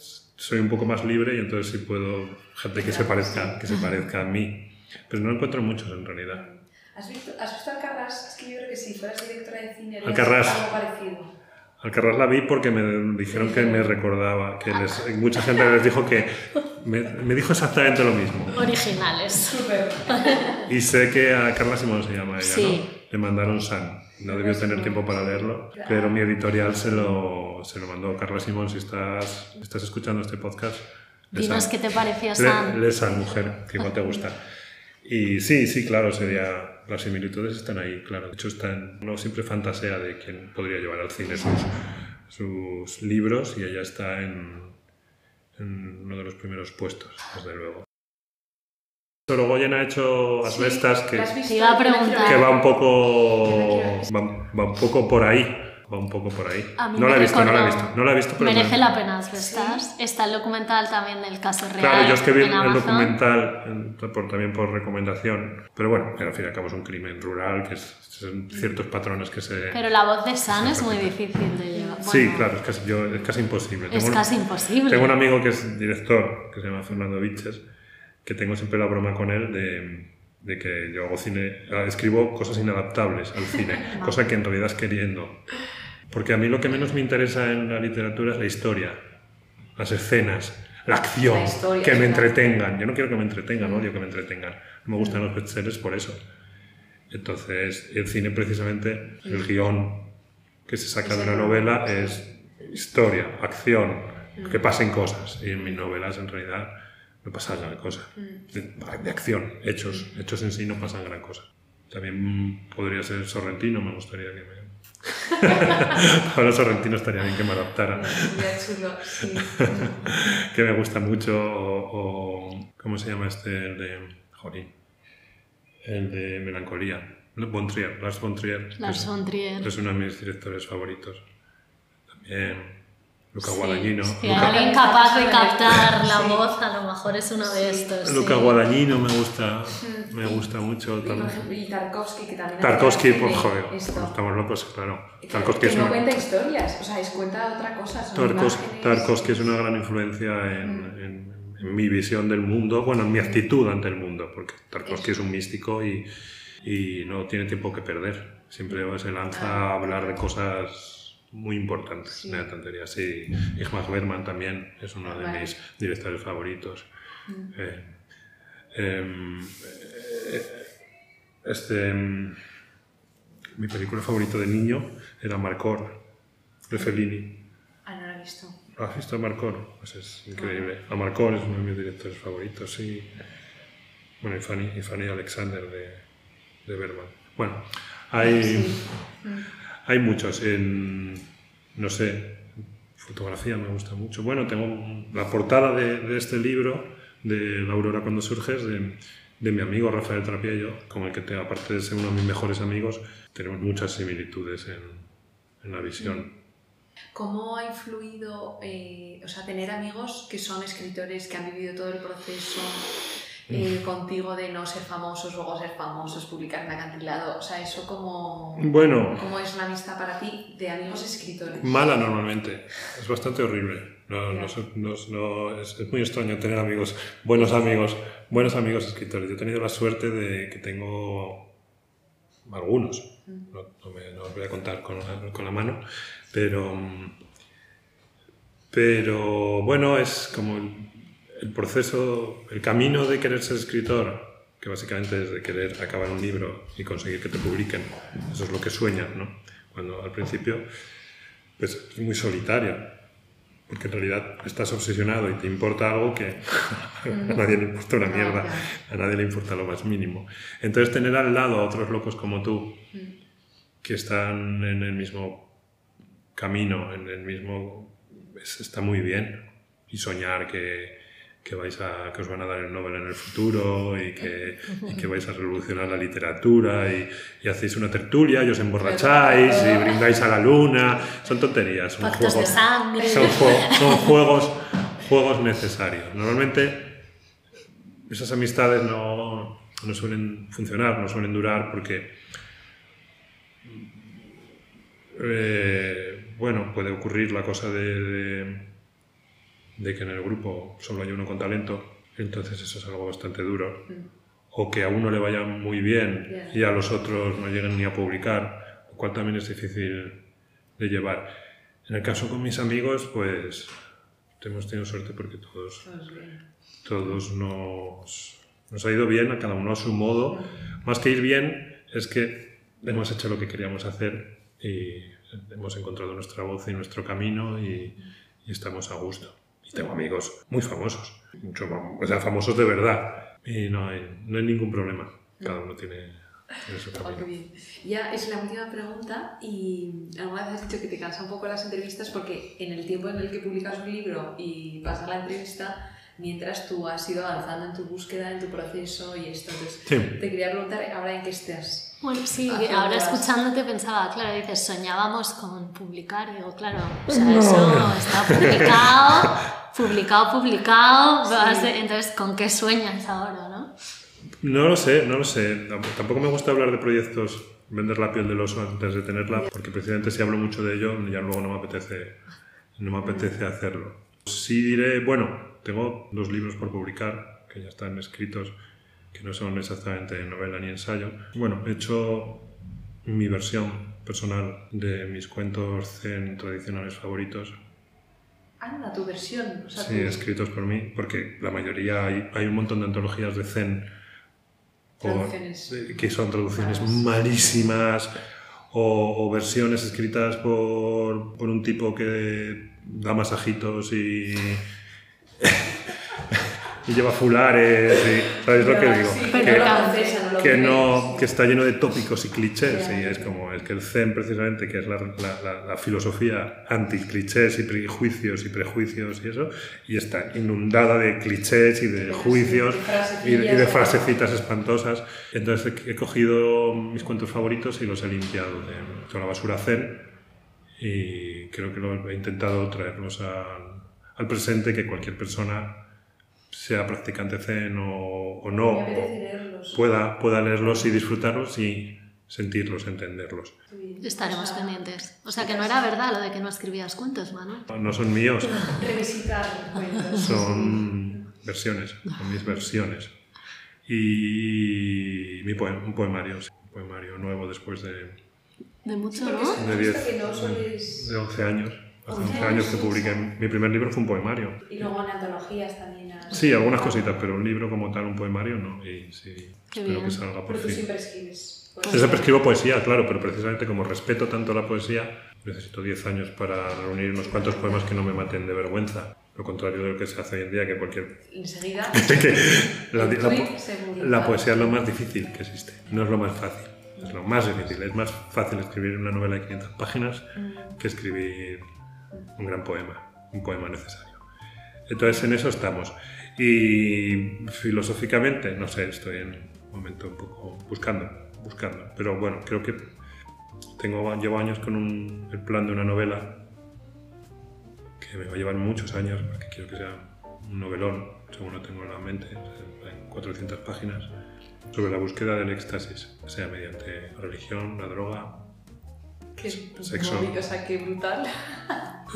soy un poco más libre y entonces sí puedo gente que se parezca, que se parezca a mí. Pero no encuentro muchos en realidad. ¿Has visto, ¿Has visto Alcarrás? Es que yo creo que si fueras directora de cine Alcarrás. algo parecido. Alcarrás la vi porque me dijeron que me recordaba, que les- mucha gente les dijo que me, me dijo exactamente lo mismo. Originales. Súper. Y sé que a Carla Simón se llama ella, Sí. ¿no? Le mandaron San. No debió tener tiempo para leerlo, pero mi editorial se lo, se lo mandó. Carla Simón, si estás, estás escuchando este podcast, Dinos qué te pareció Le- San. San, mujer, que igual te gusta. Y sí, sí, claro, sería... Las similitudes están ahí, claro. De hecho, están, uno siempre fantasea de quién podría llevar al cine sus, sus libros y ella está en, en uno de los primeros puestos, desde luego. Sorogoyen ha hecho Asbestas, que, ¿La has visto? Te iba a preguntar. que va un poco va, va un poco por ahí va un poco por ahí A mí no la he visto no la he visto no la he visto pero Merece me- la pena Asbestas. Está el documental también del caso real. claro yo es que vi el Amazon. documental en- por, también por recomendación pero bueno al fin y al cabo es un crimen rural que es, son ciertos patrones que se Pero la voz de San es muy difícil de llevar. sí Bueno, claro es casi, yo, es casi imposible Es Tengo un- casi imposible. Tengo un amigo que es director, que se llama Fernando Viches, que tengo siempre la broma con él de, de que yo hago cine, escribo cosas inadaptables al cine, cosa que en realidad es queriendo. Porque a mí lo que menos me interesa en la literatura es la historia, las escenas, la acción, La historia, que me entretengan. Yo no quiero que me entretengan, odio que me entretengan. No me gustan los bestsellers por eso. Entonces, el cine precisamente, el guion que se saca de una novela es historia, acción, que pasen cosas. Y en mis novelas en realidad no pasa gran cosa. De, de acción, hechos, hechos en sí no pasan gran cosa. También podría ser Sorrentino, me gustaría que me... Pablo Sorrentino estaría bien que me adaptara, Sería chulo, sí. que me gusta mucho, o, o- ¿cómo se llama este? El de... Jorín. El de Melancolía. Von Trier, Lars von Trier. Lars es- von Trier. Es uno de mis directores favoritos. También Luca Sí, Guadagnino. sí, Luca, alguien capaz de Sí. captar la voz, a lo mejor es uno de estos. Luca sí. Guadagnino me gusta, me gusta mucho. También. y Tarkovsky, que también... Tarkovsky, por joder, Esto. estamos locos, claro. Tarkovsky que es, no una, cuenta historias, o sea, es cuenta otra cosa. Son Tarkos-. Tarkovsky es una gran influencia en, en- en mi visión del mundo, bueno, en mi actitud ante el mundo, porque Tarkovsky es un místico y, y no tiene tiempo que perder. Siempre se lanza a hablar de cosas muy importantes, Sí. de tonterías. Sí, Igmar Bergman también es uno de mis directores favoritos. Eh, em, eh, este, em, mi película favorita de niño era Marcor, de Fellini. Ah, no lo he visto. ¿Has visto a Marcor? Pues es increíble. A Marcor es uno de mis directores favoritos, sí. Bueno, y Fanny, y Fanny Alexander de, de Bergman. Bueno, hay, hay muchos. En, no sé, fotografía me gusta mucho. Bueno, tengo la portada de, de este libro, de La Aurora cuando surge, es de, de mi amigo Rafael Trapiello, con el que, te- aparte de ser uno de mis mejores amigos, tenemos muchas similitudes en, en la visión. ¿Cómo ha influido, eh, o sea, tener amigos que son escritores, que han vivido todo el proceso eh, contigo de no ser famosos, luego ser famosos, publicar en acantilado? O sea, eso como... Bueno, ¿Cómo es la amistad para ti de amigos escritores? Mala normalmente, es bastante horrible. No, no, no- no- es, es muy extraño tener amigos, buenos amigos, buenos amigos escritores. Yo he tenido la suerte de que tengo algunos, no, no me, no os voy a contar con la, con la mano, pero, mm, pero bueno, es como el, proceso, el camino de querer ser escritor, que básicamente es de querer acabar un libro y conseguir que te publiquen. Eso es lo que sueñas, ¿no? Cuando al principio pues, es muy solitario, porque en realidad estás obsesionado y te importa algo que a nadie le importa una mierda, a nadie le importa lo más mínimo. Entonces tener al lado a otros locos como tú, que están en el mismo camino, en el mismo... es- está muy bien. Y soñar que, que, vais a, que os van a dar el Nobel en el futuro y que, y que vais a revolucionar la literatura y, y hacéis una tertulia y os emborracháis y brindáis a la luna. Son tonterías, son Pactos de juegos, sangre. son, jue- son juegos, juegos necesarios. Normalmente esas amistades no, no suelen funcionar, no suelen durar porque, eh, bueno, puede ocurrir la cosa de, de, de que en el grupo solo hay uno con talento, entonces eso es algo bastante duro. O que a uno le vaya muy bien y a los otros no lleguen ni a publicar, lo cual también es difícil de llevar. En el caso con mis amigos, pues hemos tenido suerte porque todos todos nos, nos ha ido bien, a cada uno a su modo. Más que ir bien, es que hemos hecho lo que queríamos hacer y hemos encontrado nuestra voz y nuestro camino y, y estamos a gusto. Tengo amigos muy famosos, mucho, o sea, famosos de verdad. Y no hay, no hay ningún problema. Cada uno tiene, tiene su Oh, camino. bien. Ya es la última pregunta y alguna vez has dicho que te cansa un poco las entrevistas porque en el tiempo en el que publicas un libro y pasa la entrevista, mientras tú has ido avanzando en tu búsqueda, en tu proceso y esto. Entonces, Sí. te quería preguntar ahora en qué estás. Bueno, sí, ahora escuchándote pensaba, claro, dices, soñábamos con publicar, digo, claro, o sea, eso está publicado, publicado, publicado, entonces, ¿con qué sueñas ahora, no? No lo sé, no lo sé. Tamp- Tampoco me gusta hablar de proyectos, vender la piel del oso antes de tenerla, porque precisamente si hablo mucho de ello, ya luego no me apetece, no me apetece hacerlo. Sí diré, bueno, tengo dos libros por publicar, que ya están escritos, que no son exactamente novela ni ensayo. Bueno, he hecho mi versión personal de mis cuentos zen tradicionales favoritos, Anda, tu versión. O sea, Sí, tu- escritos por mí, porque la mayoría hay, hay un montón de antologías de Zen eh, que son traducciones Malas. malísimas o, o versiones escritas por, por un tipo que da masajitos y, y lleva fulares y ¿sabes lo que digo? sí, Que- pero no que no que está lleno de tópicos y clichés y es como es que el zen precisamente que es la, la- la- filosofía anti clichés y prejuicios y prejuicios y eso y está inundada de clichés y de De juicios y de, y de frasecitas. espantosas. Entonces he, cogido mis cuentos favoritos y los he limpiado de toda la basura zen y creo que lo, he intentado traerlos al, al presente que cualquier persona sea practicante zen o, o no o- leerlos. pueda, pueda leerlos y disfrutarlos y sentirlos, entenderlos. Estaremos pendientes. O sea, que no era verdad lo de que no escribías cuentos, Manuel. No son míos, Revisitar cuentos. son versiones, son mis versiones. Y mi poem- un poemario, sí, un poemario nuevo después de, De mucho, ¿no? De pista diez. que no soléis... de 11 años. Hace 11 11 años que publiqué. Mi primer libro fue un poemario. Y luego en antologías también has... Sí, algunas cositas, pero un libro como tal, un poemario, no. Y sí, Qué espero bien. que salga por Pero tú fin. siempre escribes. Yo siempre escribo poesía, claro, pero precisamente como respeto tanto la poesía, necesito 10 años para reunir unos cuantos poemas que no me maten de vergüenza. Lo contrario de lo que se hace hoy en día, que cualquier... Enseguida... que la, la publica. la poesía es lo más difícil que existe, no es lo más fácil. Es lo más difícil. Es más fácil escribir una novela de 500 páginas que escribir un gran poema, un poema necesario. Entonces en eso estamos. Y filosóficamente, no sé, estoy en un momento un poco buscando, buscando. Pero bueno, creo que tengo, llevo años con el plan de una novela que me va a llevar muchos años porque quiero que sea un novelón, según lo tengo en la mente, en 400 páginas, sobre la búsqueda del éxtasis, sea mediante religión, la droga, Qué Sexo. móvil, o sea, qué brutal.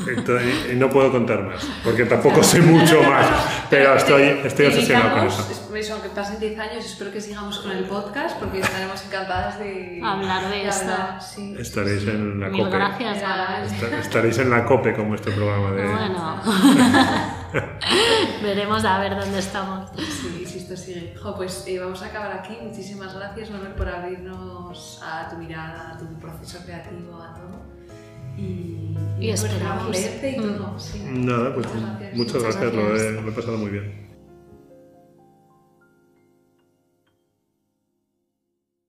Entonces, no puedo contar más, porque tampoco sé mucho más, pero estoy, estoy obsesionado con eso. eso. Eso, aunque pasen 10 años, espero que sigamos con el podcast porque estaremos encantadas de Hablar de la esto. sí. Estaréis en la Mil COPE. gracias, Era- Mara. Esta- Estaréis en la COPE como este programa de... Bueno, veremos a ver dónde estamos. Sí, si esto sigue. Jo, pues eh, vamos a acabar aquí. Muchísimas gracias, Manuel, por abrirnos a tu mirada, a tu proceso creativo, a todo. Y, Y pues, esperamos. leerte y Mm. todo. Sí. Nada, pues Muchas gracias. gracias, lo he, lo he pasado muy bien.